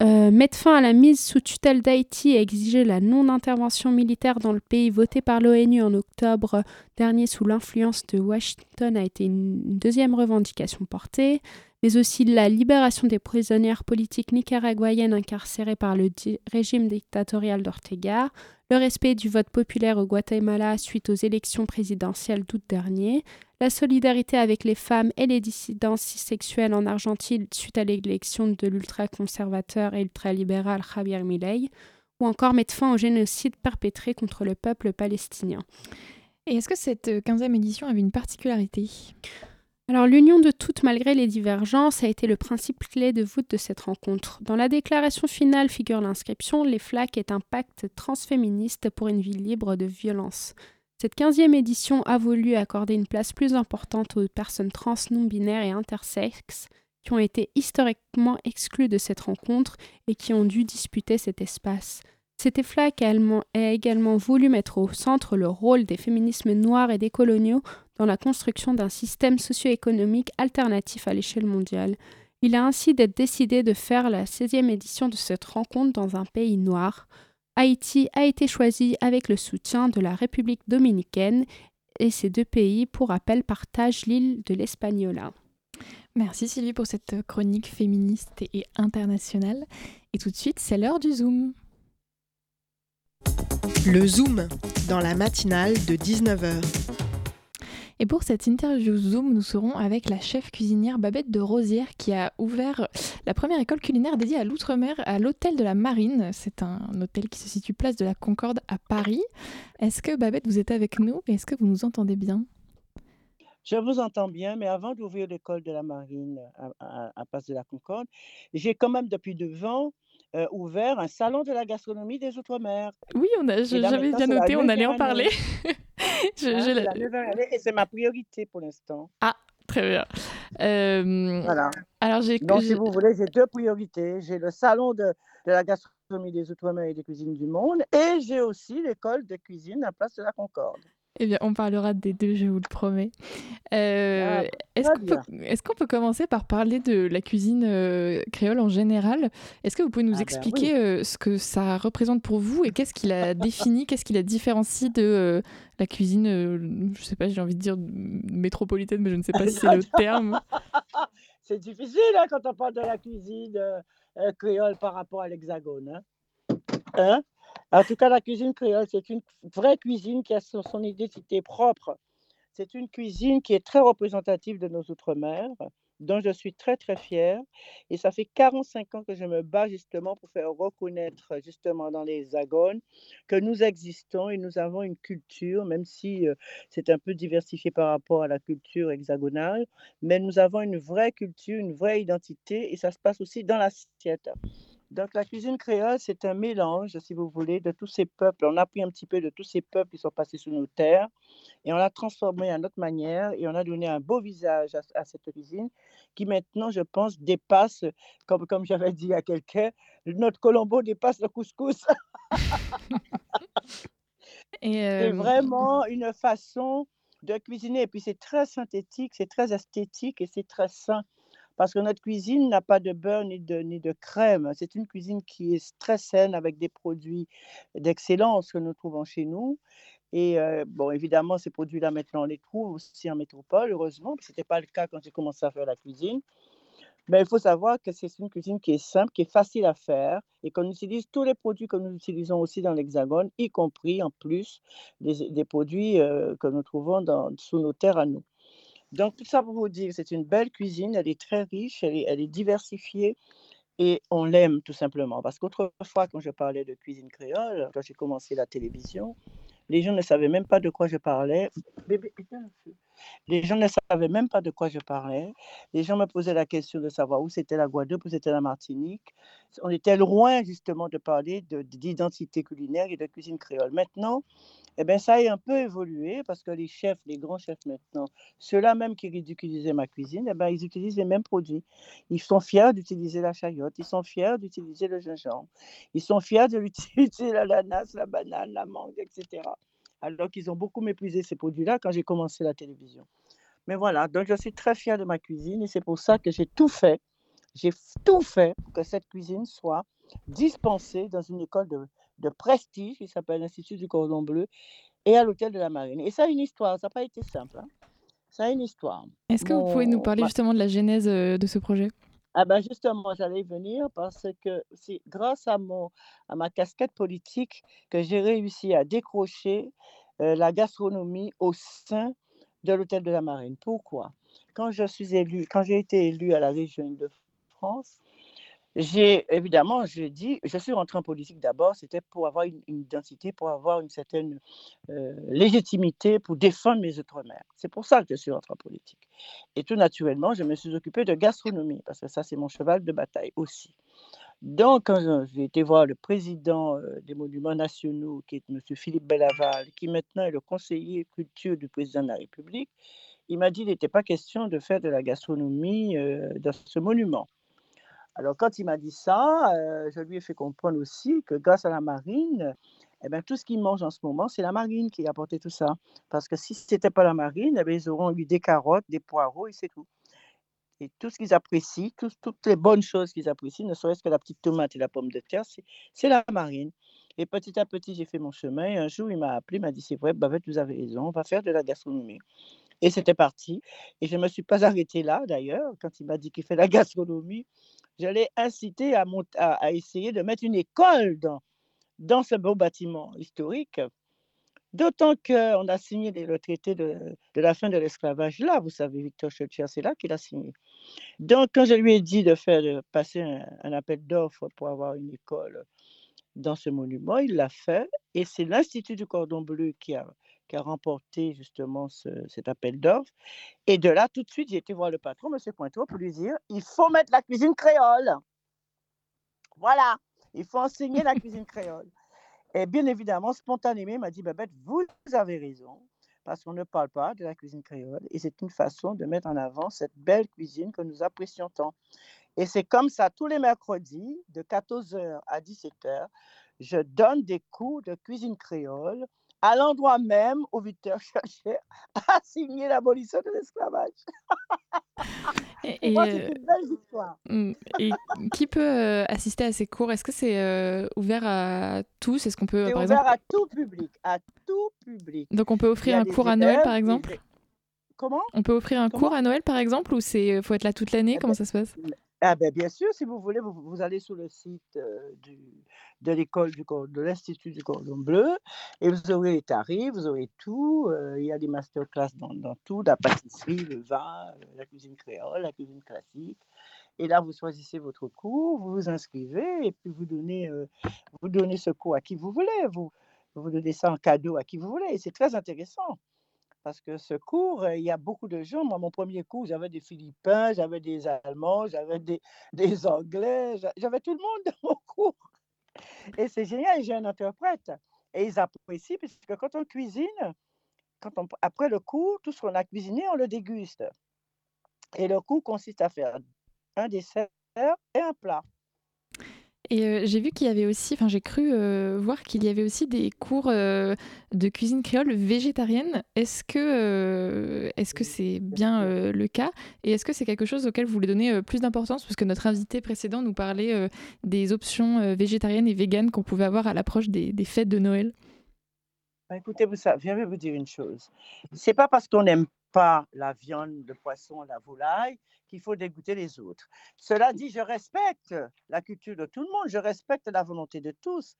Euh, mettre fin à la mise sous tutelle d'Haïti et exiger la non-intervention militaire dans le pays voté par l'ONU en octobre dernier sous l'influence de Washington a été une deuxième revendication portée mais aussi la libération des prisonnières politiques nicaraguayennes incarcérées par le régime dictatorial d'Ortega, le respect du vote populaire au Guatemala suite aux élections présidentielles d'août dernier, la solidarité avec les femmes et les dissidences sexuelles en Argentine suite à l'élection de l'ultra-conservateur et ultra-libéral Javier Milei, ou encore mettre fin au génocide perpétré contre le peuple palestinien. Et est-ce que cette 15e édition avait une particularité? Alors l'union de toutes malgré les divergences a été le principe clé de voûte de cette rencontre. Dans la déclaration finale figure l'inscription Les flaques est un pacte transféministe pour une vie libre de violence. Cette quinzième édition a voulu accorder une place plus importante aux personnes trans, non-binaires et intersexes qui ont été historiquement exclues de cette rencontre et qui ont dû disputer cet espace. Cette flaque a également voulu mettre au centre le rôle des féminismes noirs et décoloniaux dans la construction d'un système socio-économique alternatif à l'échelle mondiale. Il a ainsi d'être décidé de faire la 16e édition de cette rencontre dans un pays noir. Haïti a été choisi avec le soutien de la République dominicaine et ces deux pays, pour rappel, partagent l'île de l'Espagnola. Merci Sylvie pour cette chronique féministe et internationale. Et tout de suite, c'est l'heure du Zoom. Le Zoom, dans la matinale de 19h. Et pour cette interview Zoom, nous serons avec la chef cuisinière Babette de Rosière qui a ouvert la première école culinaire dédiée à l'outre-mer à l'hôtel de la Marine. C'est un hôtel qui se situe place de la Concorde à Paris. Est-ce que Babette, vous êtes avec nous et est-ce que vous nous entendez bien? Je vous entends bien, mais avant d'ouvrir l'école de la marine à, Place de la Concorde, j'ai quand même depuis deux ans euh, ouvert un salon de la gastronomie des Outre-mer. Oui, on a, j'avais bien noté, on allait en parler. (laughs) je, et c'est ma priorité pour l'instant. Ah, très bien. Euh, voilà. Alors, j'ai, Donc, si vous voulez, j'ai deux priorités. J'ai le salon de, de la gastronomie des Outre-mer et des cuisines du monde, et j'ai aussi l'école de cuisine à Place de la Concorde. Eh bien, on parlera des deux, je vous le promets. Euh, ah, est-ce qu'on peut, commencer par parler de la cuisine euh, créole en général? Est-ce que vous pouvez nous ah, ben expliquer euh, ce que ça représente pour vous et qu'est-ce qui la (laughs) définit, qu'est-ce qui la différencie de la cuisine, je ne sais pas, j'ai envie de dire métropolitaine, mais je ne sais pas si c'est le (laughs) terme. (laughs) c'est difficile hein, quand on parle de la cuisine créole par rapport à l'hexagone. Hein? hein? En tout cas, la cuisine créole, c'est une vraie cuisine qui a son, identité propre. C'est une cuisine qui est très représentative de nos Outre-mer, dont je suis très, très fière. Et ça fait 45 ans que je me bats justement pour faire reconnaître justement dans les hexagones que nous existons et nous avons une culture, même si euh, c'est un peu diversifié par rapport à la culture hexagonale, mais nous avons une vraie culture, une vraie identité et ça se passe aussi dans l'assiette. Donc, la cuisine créole, c'est un mélange, si vous voulez, de tous ces peuples. On a pris un petit peu de tous ces peuples qui sont passés sous nos terres et on l'a transformé à notre manière et on a donné un beau visage à, cette cuisine qui maintenant, je pense, dépasse, comme, comme j'avais dit à quelqu'un, notre Colombo dépasse le couscous. (laughs) C'est euh, vraiment une façon de cuisiner. Et puis, c'est très synthétique, c'est très esthétique et c'est très sain parce que notre cuisine n'a pas de beurre ni de, crème. C'est une cuisine qui est très saine avec des produits d'excellence que nous trouvons chez nous. Et euh, bon, évidemment, ces produits-là, maintenant, on les trouve aussi en métropole, heureusement, ce n'était pas le cas quand j'ai commencé à faire la cuisine. Mais il faut savoir que c'est une cuisine qui est simple, qui est facile à faire et qu'on utilise tous les produits que nous utilisons aussi dans l'Hexagone, y compris en plus des, produits euh, que nous trouvons sous nos terres à nous. Donc, tout ça pour vous dire, c'est une belle cuisine, elle est très riche, elle est, diversifiée et on l'aime tout simplement. Parce qu'autrefois, quand je parlais de cuisine créole, quand j'ai commencé la télévision, les gens ne savaient même pas de quoi je parlais. Bébé, les gens ne savaient même pas de quoi je parlais. Les gens me posaient la question de savoir où c'était la Guadeloupe, où c'était la Martinique. On était loin justement de parler d'identité culinaire et de cuisine créole. Maintenant, eh bien, ça a un peu évolué parce que les chefs, les grands chefs maintenant, ceux-là même qui ridiculisaient ma cuisine, eh bien, ils utilisent les mêmes produits. Ils sont fiers d'utiliser la chayotte, ils sont fiers d'utiliser le gingembre, ils sont fiers d'utiliser l'ananas, la banane, la mangue, etc alors qu'ils ont beaucoup méprisé ces produits-là quand j'ai commencé la télévision. Mais voilà, donc je suis très fière de ma cuisine et c'est pour ça que j'ai tout fait. J'ai tout fait pour que cette cuisine soit dispensée dans une école de, prestige qui s'appelle l'Institut du Cordon Bleu et à l'Hôtel de la Marine. Et ça a une histoire, ça n'a pas été simple. Hein. Ça a une histoire. Est-ce que vous pouvez nous parler justement de la genèse euh, de ce projet? Ah ben justement, j'allais venir parce que c'est grâce à, mon, à ma casquette politique que j'ai réussi à décrocher euh, la gastronomie au sein de l'Hôtel de la Marine. Pourquoi? Quand je suis élu, quand j'ai été élu à la région de France, j'ai évidemment, j'ai dit, je suis rentrée en politique d'abord, c'était pour avoir une, identité, pour avoir une certaine euh, légitimité, pour défendre mes outre-mer. C'est pour ça que je suis rentrée en politique. Et tout naturellement, je me suis occupée de gastronomie, parce que ça, c'est mon cheval de bataille aussi. Donc, quand j'ai été voir le président euh, des Monuments nationaux, qui est M. Philippe Bellaval, qui maintenant est le conseiller culture du président de la République, il m'a dit qu'il n'était pas question de faire de la gastronomie euh, dans ce monument. Alors, quand il m'a dit ça, euh, je lui ai fait comprendre aussi que grâce à la marine, eh bien, tout ce qu'ils mangent en ce moment, c'est la marine qui a apporté tout ça. Parce que si ce n'était pas la marine, eh bien, ils auront eu des carottes, des poireaux et c'est tout. Et tout ce qu'ils apprécient, toutes les bonnes choses qu'ils apprécient, ne serait-ce que la petite tomate et la pomme de terre, c'est la marine. Et petit à petit, j'ai fait mon chemin. Et un jour, il m'a appelé, il m'a dit C'est vrai, vous avez raison, on va faire de la gastronomie. Et c'était parti. Et je ne me suis pas (laughs) arrêtée là, d'ailleurs. Quand il m'a dit qu'il fait la gastronomie, je l'ai incité à, à, essayer de mettre une école dans, dans ce beau bâtiment historique. D'autant qu'on a signé le traité de, la fin de l'esclavage là, vous savez, Victor Schulcher, c'est là qu'il a signé. Donc, quand je lui ai dit de faire de passer un, appel d'offres pour avoir une école dans ce monument, il l'a fait. Et c'est l'Institut du Cordon Bleu qui a, qui a remporté justement cet appel d'offres. Et de là, tout de suite, j'ai été voir le patron, M. Pointeau, pour lui dire il faut mettre la cuisine créole. Voilà, il faut enseigner la cuisine (laughs) créole. Et bien évidemment, spontanément, il m'a dit Babette, vous avez raison, parce qu'on ne parle pas de la cuisine créole. Et c'est une façon de mettre en avant cette belle cuisine que nous apprécions tant. Et c'est comme ça, tous les mercredis, de 14h à 17h, je donne des cours de cuisine créole à l'endroit même où Victor cherchait à (laughs) signer l'abolition de l'esclavage. et, (laughs) moi, c'est une belle histoire. Et qui peut euh, assister à ces cours? Est-ce que c'est euh, ouvert à tous? Est-ce qu'on peut, par ouvert à tout public, à tout public. Donc on peut offrir un cours à Noël, par exemple? Comment? On peut offrir un cours à Noël, par exemple, ou c'est faut être là toute l'année? Comment ça se passe? Ah ben, bien sûr, si vous voulez, vous, allez sur le site du, de l'école de l'Institut du Cordon Bleu et vous aurez les tarifs, vous aurez tout. il y a des masterclass dans, dans tout, la pâtisserie, le vin, la cuisine créole, la cuisine classique. Et là, vous choisissez votre cours, vous vous inscrivez et puis vous donnez, vous donnez ce cours à qui vous voulez. Vous, vous donnez ça en cadeau à qui vous voulez. Et c'est très intéressant. Parce que ce cours, il y a beaucoup de gens. Moi, mon premier cours, j'avais des Philippins, j'avais des Allemands, j'avais des, (laughs) Anglais, j'avais tout le monde dans mon cours. Et c'est génial, j'ai un interprète. Et ils apprécient, parce que quand on cuisine, quand on, après le cours, tout ce qu'on a cuisiné, on le déguste. Et le cours consiste à faire un dessert et un plat. Et euh, j'ai vu qu'il y avait aussi, enfin j'ai cru euh, voir qu'il y avait aussi des cours euh, de cuisine créole végétarienne. Est-ce que est-ce que c'est bien le cas? Et est-ce que c'est quelque chose auquel vous voulez donner plus d'importance? Parce que notre invité précédent nous parlait des options végétariennes et véganes qu'on pouvait avoir à l'approche des, des, fêtes de Noël. Bah, écoutez, vous savez, je vais vous dire une chose. C'est pas parce qu'on n'aime pas la viande, le poisson, la volaille qu'il faut dégoûter les autres. Cela dit, je respecte la culture de tout le monde, je respecte la volonté de tous.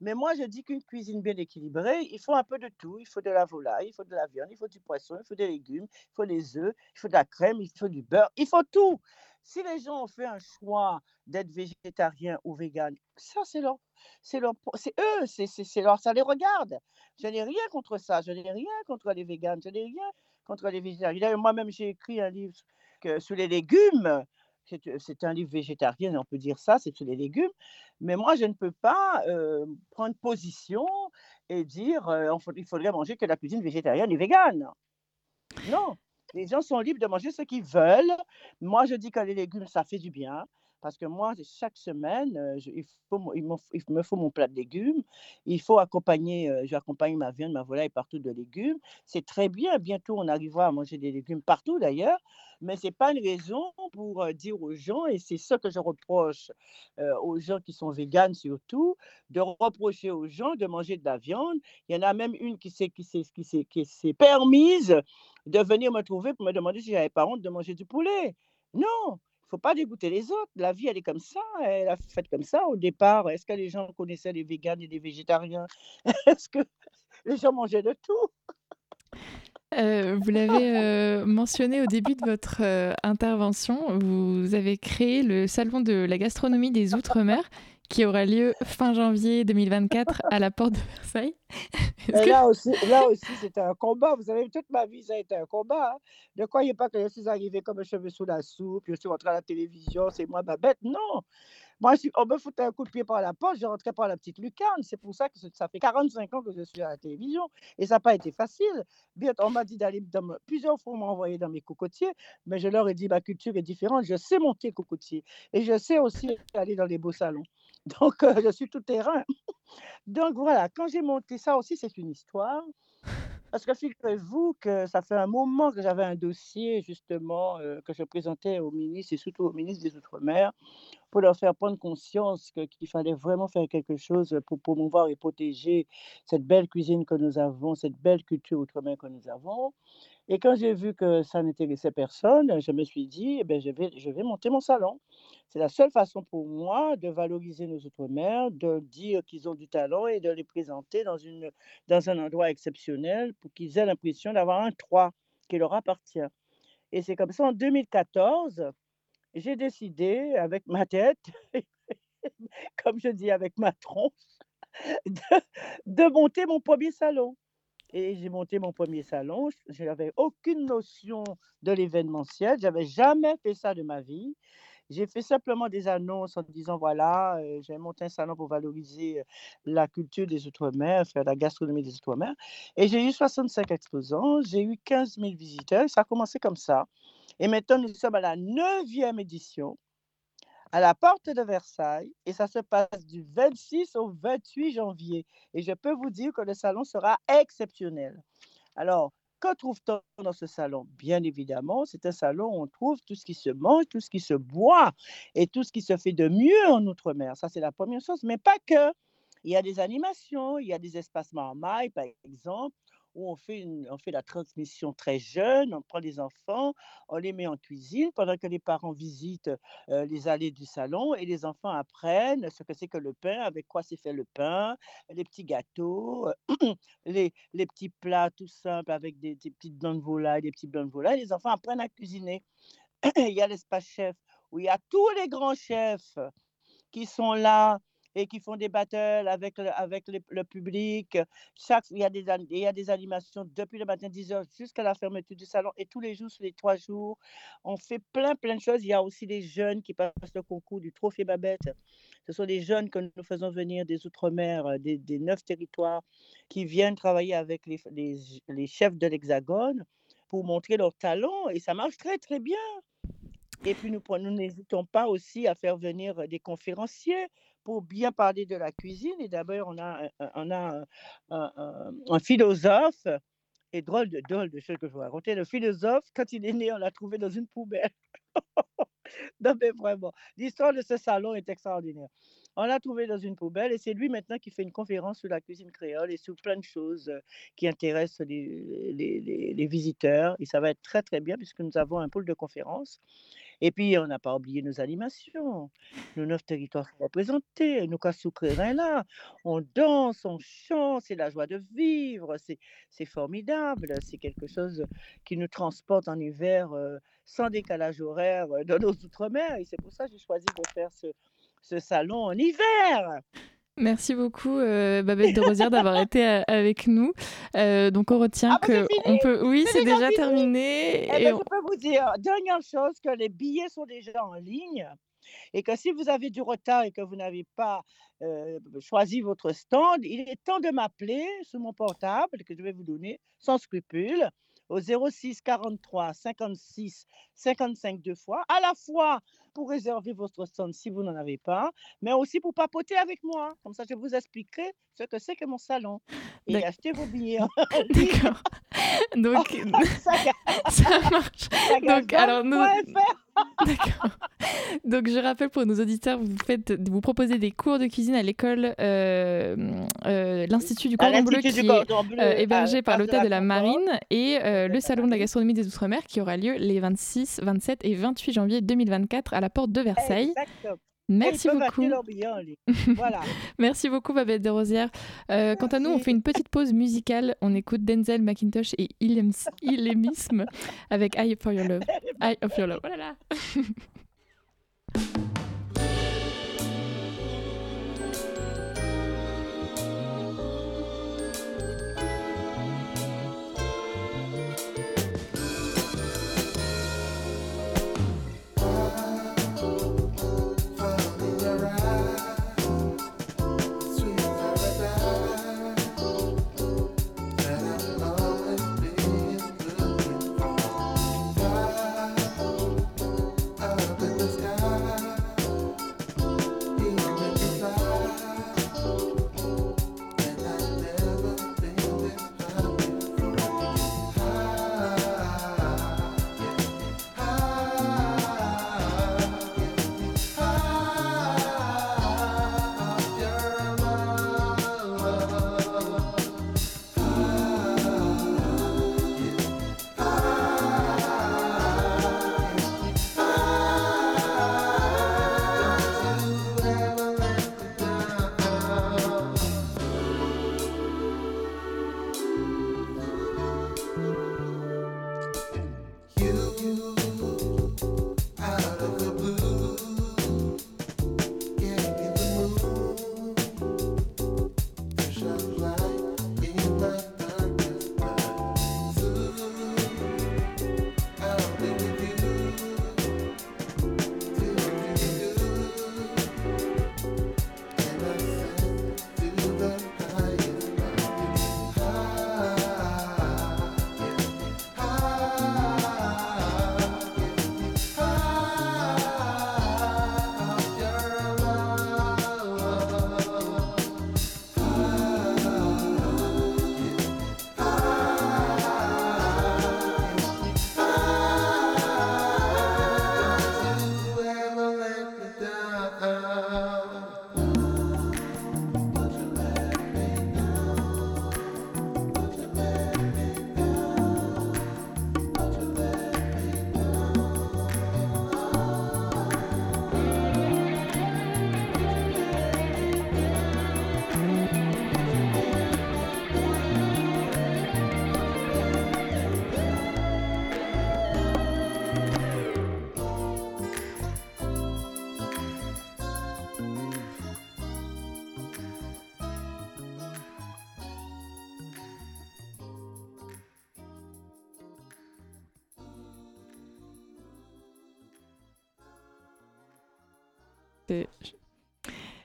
Mais moi, je dis qu'une cuisine bien équilibrée, il faut un peu de tout. Il faut de la volaille, il faut de la viande, il faut du poisson, il faut des légumes, il faut des œufs, il faut de la crème, il faut du beurre, il faut tout. Si les gens ont fait un choix d'être végétarien ou vegan, ça c'est leur, c'est leur, c'est eux, c'est, c'est, leur, ça les regarde. Je n'ai rien contre ça, je n'ai rien contre les végans, je n'ai rien contre les végétariens. Moi-même, j'ai écrit un livre que, sur les légumes. C'est un livre végétarien, on peut dire ça, c'est sur les légumes. Mais moi, je ne peux pas prendre position et dire qu'il faudrait manger que la cuisine végétarienne et végane. Non, les gens sont libres de manger ce qu'ils veulent. Moi, je dis que les légumes, ça fait du bien. Parce que moi, chaque semaine, il, faut, il, me, faut mon plat de légumes. Il faut accompagner, j'accompagne ma viande, ma volaille partout de légumes. C'est très bien. Bientôt, on arrivera à manger des légumes partout d'ailleurs. Mais ce n'est pas une raison pour dire aux gens, et c'est ça que je reproche aux gens qui sont véganes surtout, de reprocher aux gens de manger de la viande. Il y en a même une qui s'est, qui qui qui s'est permise de venir me trouver pour me demander si j'avais pas honte de manger du poulet. Non, faut pas dégoûter les autres. La vie, elle est comme ça. Elle a fait comme ça au départ. Est-ce que les gens connaissaient les véganes et les végétariens? (laughs) Est-ce que les gens mangeaient de tout? Euh, vous l'avez euh, mentionné au début de votre euh, intervention, vous avez créé le Salon de la gastronomie des Outre-mer qui aura lieu fin janvier 2024 à la porte de Versailles. (laughs) là, aussi, là aussi, c'était un combat. Vous savez, toute ma vie, ça a été un combat. Hein. Ne croyez pas que je suis arrivé comme un cheveu sous la soupe, je suis rentré à la télévision, c'est moi ma bête. Non. Moi, on me foutait un coup de pied par la porte, je rentrais par la petite lucarne. C'est pour ça que ça fait 45 ans que je suis à la télévision. Et ça n'a pas été facile. Bien, on m'a dit d'aller dans... Plusieurs fois, on m'a envoyé dans mes cocotiers, mais je leur ai dit, ma culture est différente. Je sais monter cocotier. Et je sais aussi aller dans les beaux salons. (laughs) Donc, je suis tout terrain. (laughs) Donc, voilà, quand j'ai monté ça aussi, c'est une histoire. Parce que figurez-vous que ça fait un moment que j'avais un dossier, justement, que je présentais au ministre et surtout au ministre des Outre-mer pour leur faire prendre conscience qu'il fallait vraiment faire quelque chose pour promouvoir et protéger cette belle cuisine que nous avons, cette belle culture outre-mer que nous avons. Et quand j'ai vu que ça n'intéressait personne, je me suis dit, eh bien, je, vais, monter mon salon. C'est la seule façon pour moi de valoriser nos outre-mer, de dire qu'ils ont du talent et de les présenter dans, dans un endroit exceptionnel pour qu'ils aient l'impression d'avoir un toit qui leur appartient. Et c'est comme ça, en 2014, j'ai décidé avec ma tête, (laughs) comme je dis avec ma tronche, de, monter mon premier salon. Et j'ai monté mon premier salon. Je n'avais aucune notion de l'événementiel. Je n'avais jamais fait ça de ma vie. J'ai fait simplement des annonces en disant voilà, euh, j'ai monté un salon pour valoriser euh, la culture des Outre-mer, faire la gastronomie des Outre-mer. Et j'ai eu 65 exposants, j'ai eu 15 000 visiteurs. Ça a commencé comme ça. Et maintenant, nous sommes à la neuvième édition à la porte de Versailles et ça se passe du 26 au 28 janvier. Et je peux vous dire que le salon sera exceptionnel. Alors, que trouve-t-on dans ce salon? Bien évidemment, c'est un salon où on trouve tout ce qui se mange, tout ce qui se boit et tout ce qui se fait de mieux en Outre-mer. Ça, c'est la première chose, mais pas que. Il y a des animations, il y a des espacements en maille, par exemple où on fait, on fait la transmission très jeune, on prend les enfants, on les met en cuisine pendant que les parents visitent les allées du salon et les enfants apprennent ce que c'est que le pain, avec quoi c'est fait le pain, les petits gâteaux, (clears throat) les, les, petits plats tout simples avec des, petites blancs de volaille, des petits blancs de volaille. Les enfants apprennent à cuisiner. (clears throat) il y a l'espace chef où il y a tous les grands chefs qui sont là et qui font des battles avec avec le, public. Chaque, il, y a des, il y a des animations depuis le matin 10h jusqu'à la fermeture du salon et tous les jours, sur les trois jours. On fait plein, plein de choses. Il y a aussi des jeunes qui passent le concours du Trophée Babette. Ce sont des jeunes que nous faisons venir des Outre-mer, euh, des, des, neuf territoires, qui viennent travailler avec les, les, les chefs de l'Hexagone pour montrer leur talent et ça marche très, très bien. Et puis, nous n'hésitons pas aussi à faire venir des conférenciers pour bien parler de la cuisine. Et d'abord, on a, un, philosophe, et drôle de, drôle de chose que je vous raconter, le philosophe, quand il est né, on l'a trouvé dans une poubelle. (laughs) non, mais vraiment, l'histoire de ce salon est extraordinaire. On l'a trouvé dans une poubelle et c'est lui maintenant qui fait une conférence sur la cuisine créole et sur plein de choses qui intéressent les, les, visiteurs. Et ça va être très, très bien puisque nous avons un pôle de conférence. Et puis, on n'a pas oublié nos animations. Nos neuf territoires sont représentés. Nous, rien là, on danse, on chante, c'est la joie de vivre, c'est formidable. C'est quelque chose qui nous transporte en hiver euh, sans décalage horaire euh, dans nos outre-mer. Et c'est pour ça que j'ai choisi de faire ce salon en hiver. Merci beaucoup euh, Babette de Rosière d'avoir été euh, avec nous. Euh, donc on retient ah, que on peut, oui, c'est déjà, terminé. Eh ben, et Je peux vous dire dernière chose que les billets sont déjà en ligne et que si vous avez du retard et que vous n'avez pas choisi votre stand, il est temps de m'appeler sur mon portable que je vais vous donner sans scrupule au 06 43 56 55 deux fois, à la fois pour réserver votre stand si vous n'en avez pas, mais aussi pour papoter avec moi. Comme ça, je vous expliquerai ce que c'est que mon salon. Et acheter vos billets. (laughs) (laughs) D'accord. Donc, (laughs) ça, marche. Donc, alors, nous... D'accord. Donc, je rappelle pour nos auditeurs, vous, faites, vous proposez des cours de cuisine à l'école, euh, euh, l'Institut du Cordon Bleu, qui est euh, hébergé par l'Hôtel de la Marine, et le Salon de la gastronomie des Outre-mer, qui aura lieu les 26, 27 et 28 janvier 2024 à la porte de Versailles. Merci beaucoup. voilà. (laughs) Merci beaucoup, Babette de Rosière. Euh, quant à nous, on fait une petite pause musicale. On écoute Denzel McIntosh et Ilemisme avec Eye for Your Love. Eye of Your Love. (laughs)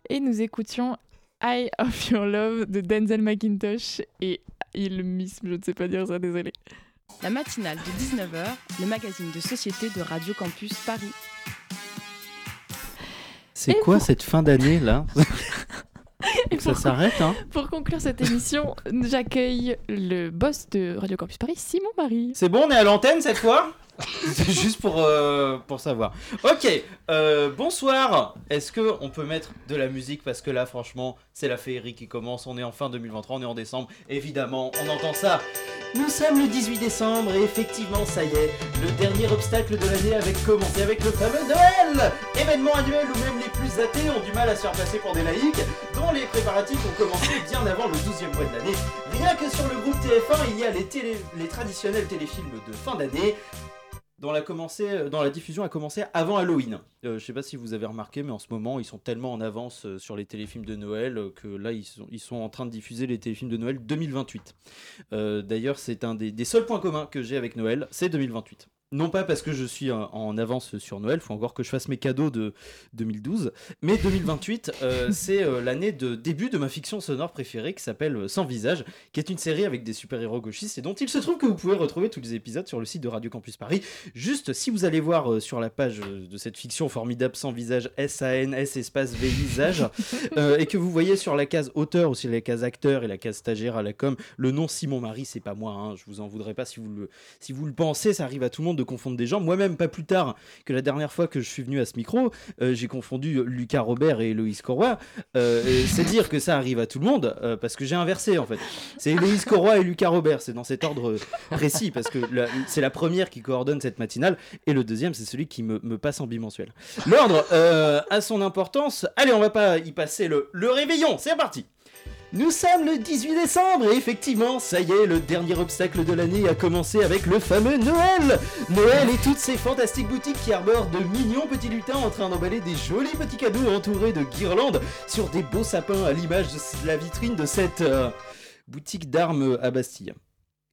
Et nous écoutions Eye of Your Love de Denzel McIntosh et il miss, je ne sais pas dire ça, désolé. La matinale de 19h, le magazine de société de Radio Campus Paris. C'est quoi cette fin d'année là? (laughs) (laughs) ça s'arrête, hein (laughs) Pour conclure cette émission, j'accueille le boss de Radio Campus Paris, Simon Marie. C'est bon, on est à l'antenne cette fois (laughs) C'est juste pour, euh, pour savoir. Ok, euh, bonsoir. Est-ce que on peut mettre de la musique? Parce que là, franchement, c'est la féerie qui commence. On est en fin 2023, on est en décembre. Évidemment, on entend ça. Nous sommes le 18 décembre et effectivement, ça y est, le dernier obstacle de l'année avait commencé avec le fameux Noël Événement annuel où même les plus athées ont du mal à se faire passer pour des laïcs, les préparatifs ont commencé bien avant le 12e mois de l'année. Rien que sur le groupe TF1, il y a les, traditionnels téléfilms de fin d'année, dont la, la diffusion a commencé avant Halloween. Euh, je sais pas si vous avez remarqué, mais en ce moment, ils sont tellement en avance euh, sur les téléfilms de Noël euh, que là, ils sont, en train de diffuser les téléfilms de Noël 2028. Euh, D'ailleurs, c'est un des seuls points communs que j'ai avec Noël, c'est 2028. Non pas parce que je suis en, avance sur Noël, faut encore que je fasse mes cadeaux de 2012, mais 2028, euh, (laughs) c'est euh, l'année de début de ma fiction sonore préférée qui s'appelle euh, Sans Visage, qui est une série avec des super-héros gauchistes et dont il se trouve que vous pouvez retrouver tous les épisodes sur le site de Radio Campus Paris. Juste si vous allez voir euh, sur la page de cette fiction formidable Sans Visage, S-A-N-S espace V visage, (laughs) euh, et que vous voyez sur la case auteur, aussi la case acteur et la case stagiaire à la com, le nom Simon Marie, c'est pas moi, hein, je vous en voudrais pas si vous le, si vous le pensez, ça arrive à tout le monde de confondre des gens. Moi-même, pas plus tard que la dernière fois que je suis venu à ce micro, euh, j'ai confondu Lucas Robert et Héloïse Corroy. Euh, c'est dire que ça arrive à tout le monde, euh, parce que j'ai inversé en fait. C'est Héloïse Corroy et Lucas Robert, c'est dans cet ordre euh, précis, parce que c'est la première qui coordonne cette matinale, et le deuxième, c'est celui qui me, passe en bimensuel. L'ordre euh, a son importance. Allez, on va pas y passer le, le réveillon, c'est parti nous sommes le 18 décembre et effectivement, ça y est, le dernier obstacle de l'année a commencé avec le fameux Noël Noël et toutes ces fantastiques boutiques qui arborent de mignons petits lutins en train d'emballer des jolis petits cadeaux entourés de guirlandes sur des beaux sapins à l'image de la vitrine de cette euh, boutique d'armes à Bastille.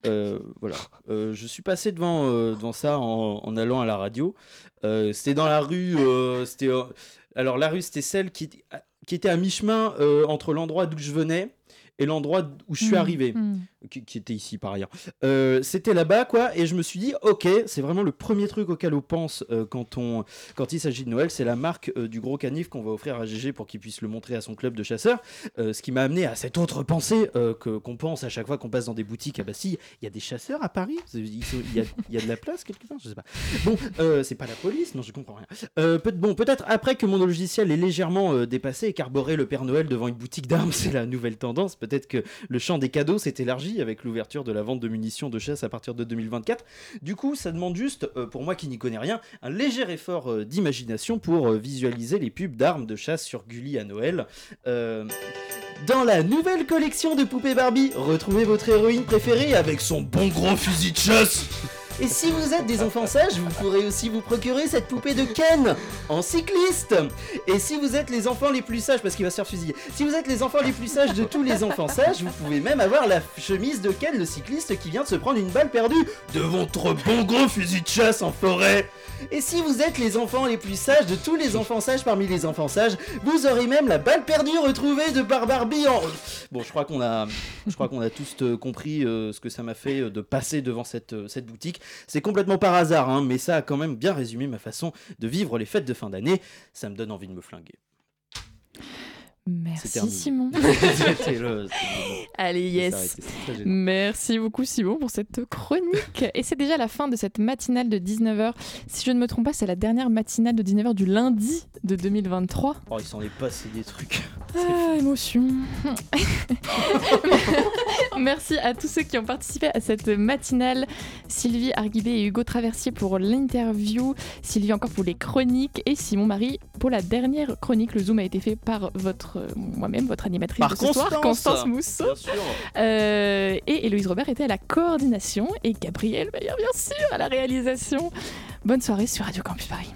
Euh, voilà. Euh, je suis passé devant, ça en, en allant à la radio. C'était dans la rue. c'était, alors la rue, c'était celle qui, qui était à mi-chemin euh, entre l'endroit d'où je venais et l'endroit où je suis Mm, arrivé, mm. Qui, était ici par ailleurs. Euh, c'était là-bas, quoi, et je me suis dit, ok, c'est vraiment le premier truc auquel on pense euh, quand, on, quand il s'agit de Noël, c'est la marque euh, du gros canif qu'on va offrir à GG pour qu'il puisse le montrer à son club de chasseurs. Ce qui m'a amené à cette autre pensée que, qu'on pense à chaque fois qu'on passe dans des boutiques à Bastille. Il y a des chasseurs à Paris Il y a, y a de la place quelque part Je sais pas. Bon, c'est pas la police Non, je comprends rien. Peut- bon, peut-être après que mon logiciel est légèrement dépassé et qu'arborer le Père Noël devant une boutique d'armes, (laughs) c'est la nouvelle tendance. Peut-être que le champ des cadeaux s'est élargi avec l'ouverture de la vente de munitions de chasse à partir de 2024. Du coup, ça demande juste, euh, pour moi qui n'y connais rien, un léger effort euh, d'imagination pour euh, visualiser les pubs d'armes de chasse sur Gulli à Noël. Dans la nouvelle collection de poupées Barbie, retrouvez votre héroïne préférée avec son bon gros fusil de chasse. Et si vous êtes des enfants sages, vous pourrez aussi vous procurer cette poupée de Ken en cycliste. Et si vous êtes les enfants les plus sages, parce qu'il va se faire fusiller, si vous êtes les enfants les plus sages de tous les enfants sages, vous pouvez même avoir la chemise de Ken le cycliste qui vient de se prendre une balle perdue de votre bon gros fusil de chasse en forêt. Et si vous êtes les enfants les plus sages de tous les enfants sages parmi les enfants sages, vous aurez même la balle perdue retrouvée de par Barbie en... Bon, je crois qu'on a, je crois qu'on a tous euh, compris euh, ce que ça m'a fait euh, de passer devant cette, cette boutique. C'est complètement par hasard, hein, mais ça a quand même bien résumé ma façon de vivre les fêtes de fin d'année. Ça me donne envie de me flinguer. Merci. Simon. (laughs) Le- (laughs) Allez, yes. Merci beaucoup Simon pour cette chronique. Et c'est déjà la fin de cette matinale de 19h. Si je ne me trompe pas, c'est la dernière matinale de 19h du lundi de 2023. Oh, il s'en est passé des trucs. Ah, émotion. (laughs) Merci à tous ceux qui ont participé à cette matinale. Sylvie Arguibé et Hugo Traversier pour l'interview. Sylvie encore pour les chroniques. Et Simon Marie pour la dernière chronique. Le Zoom a été fait par votre, moi-même, votre animatrice Par de ce soir, Constance. Constance Mousseau. Bien sûr. Euh, et Héloïse Robert était à la coordination. Et Gabriel Bayer, bien sûr, à la réalisation. Bonne soirée sur Radio Campus Paris.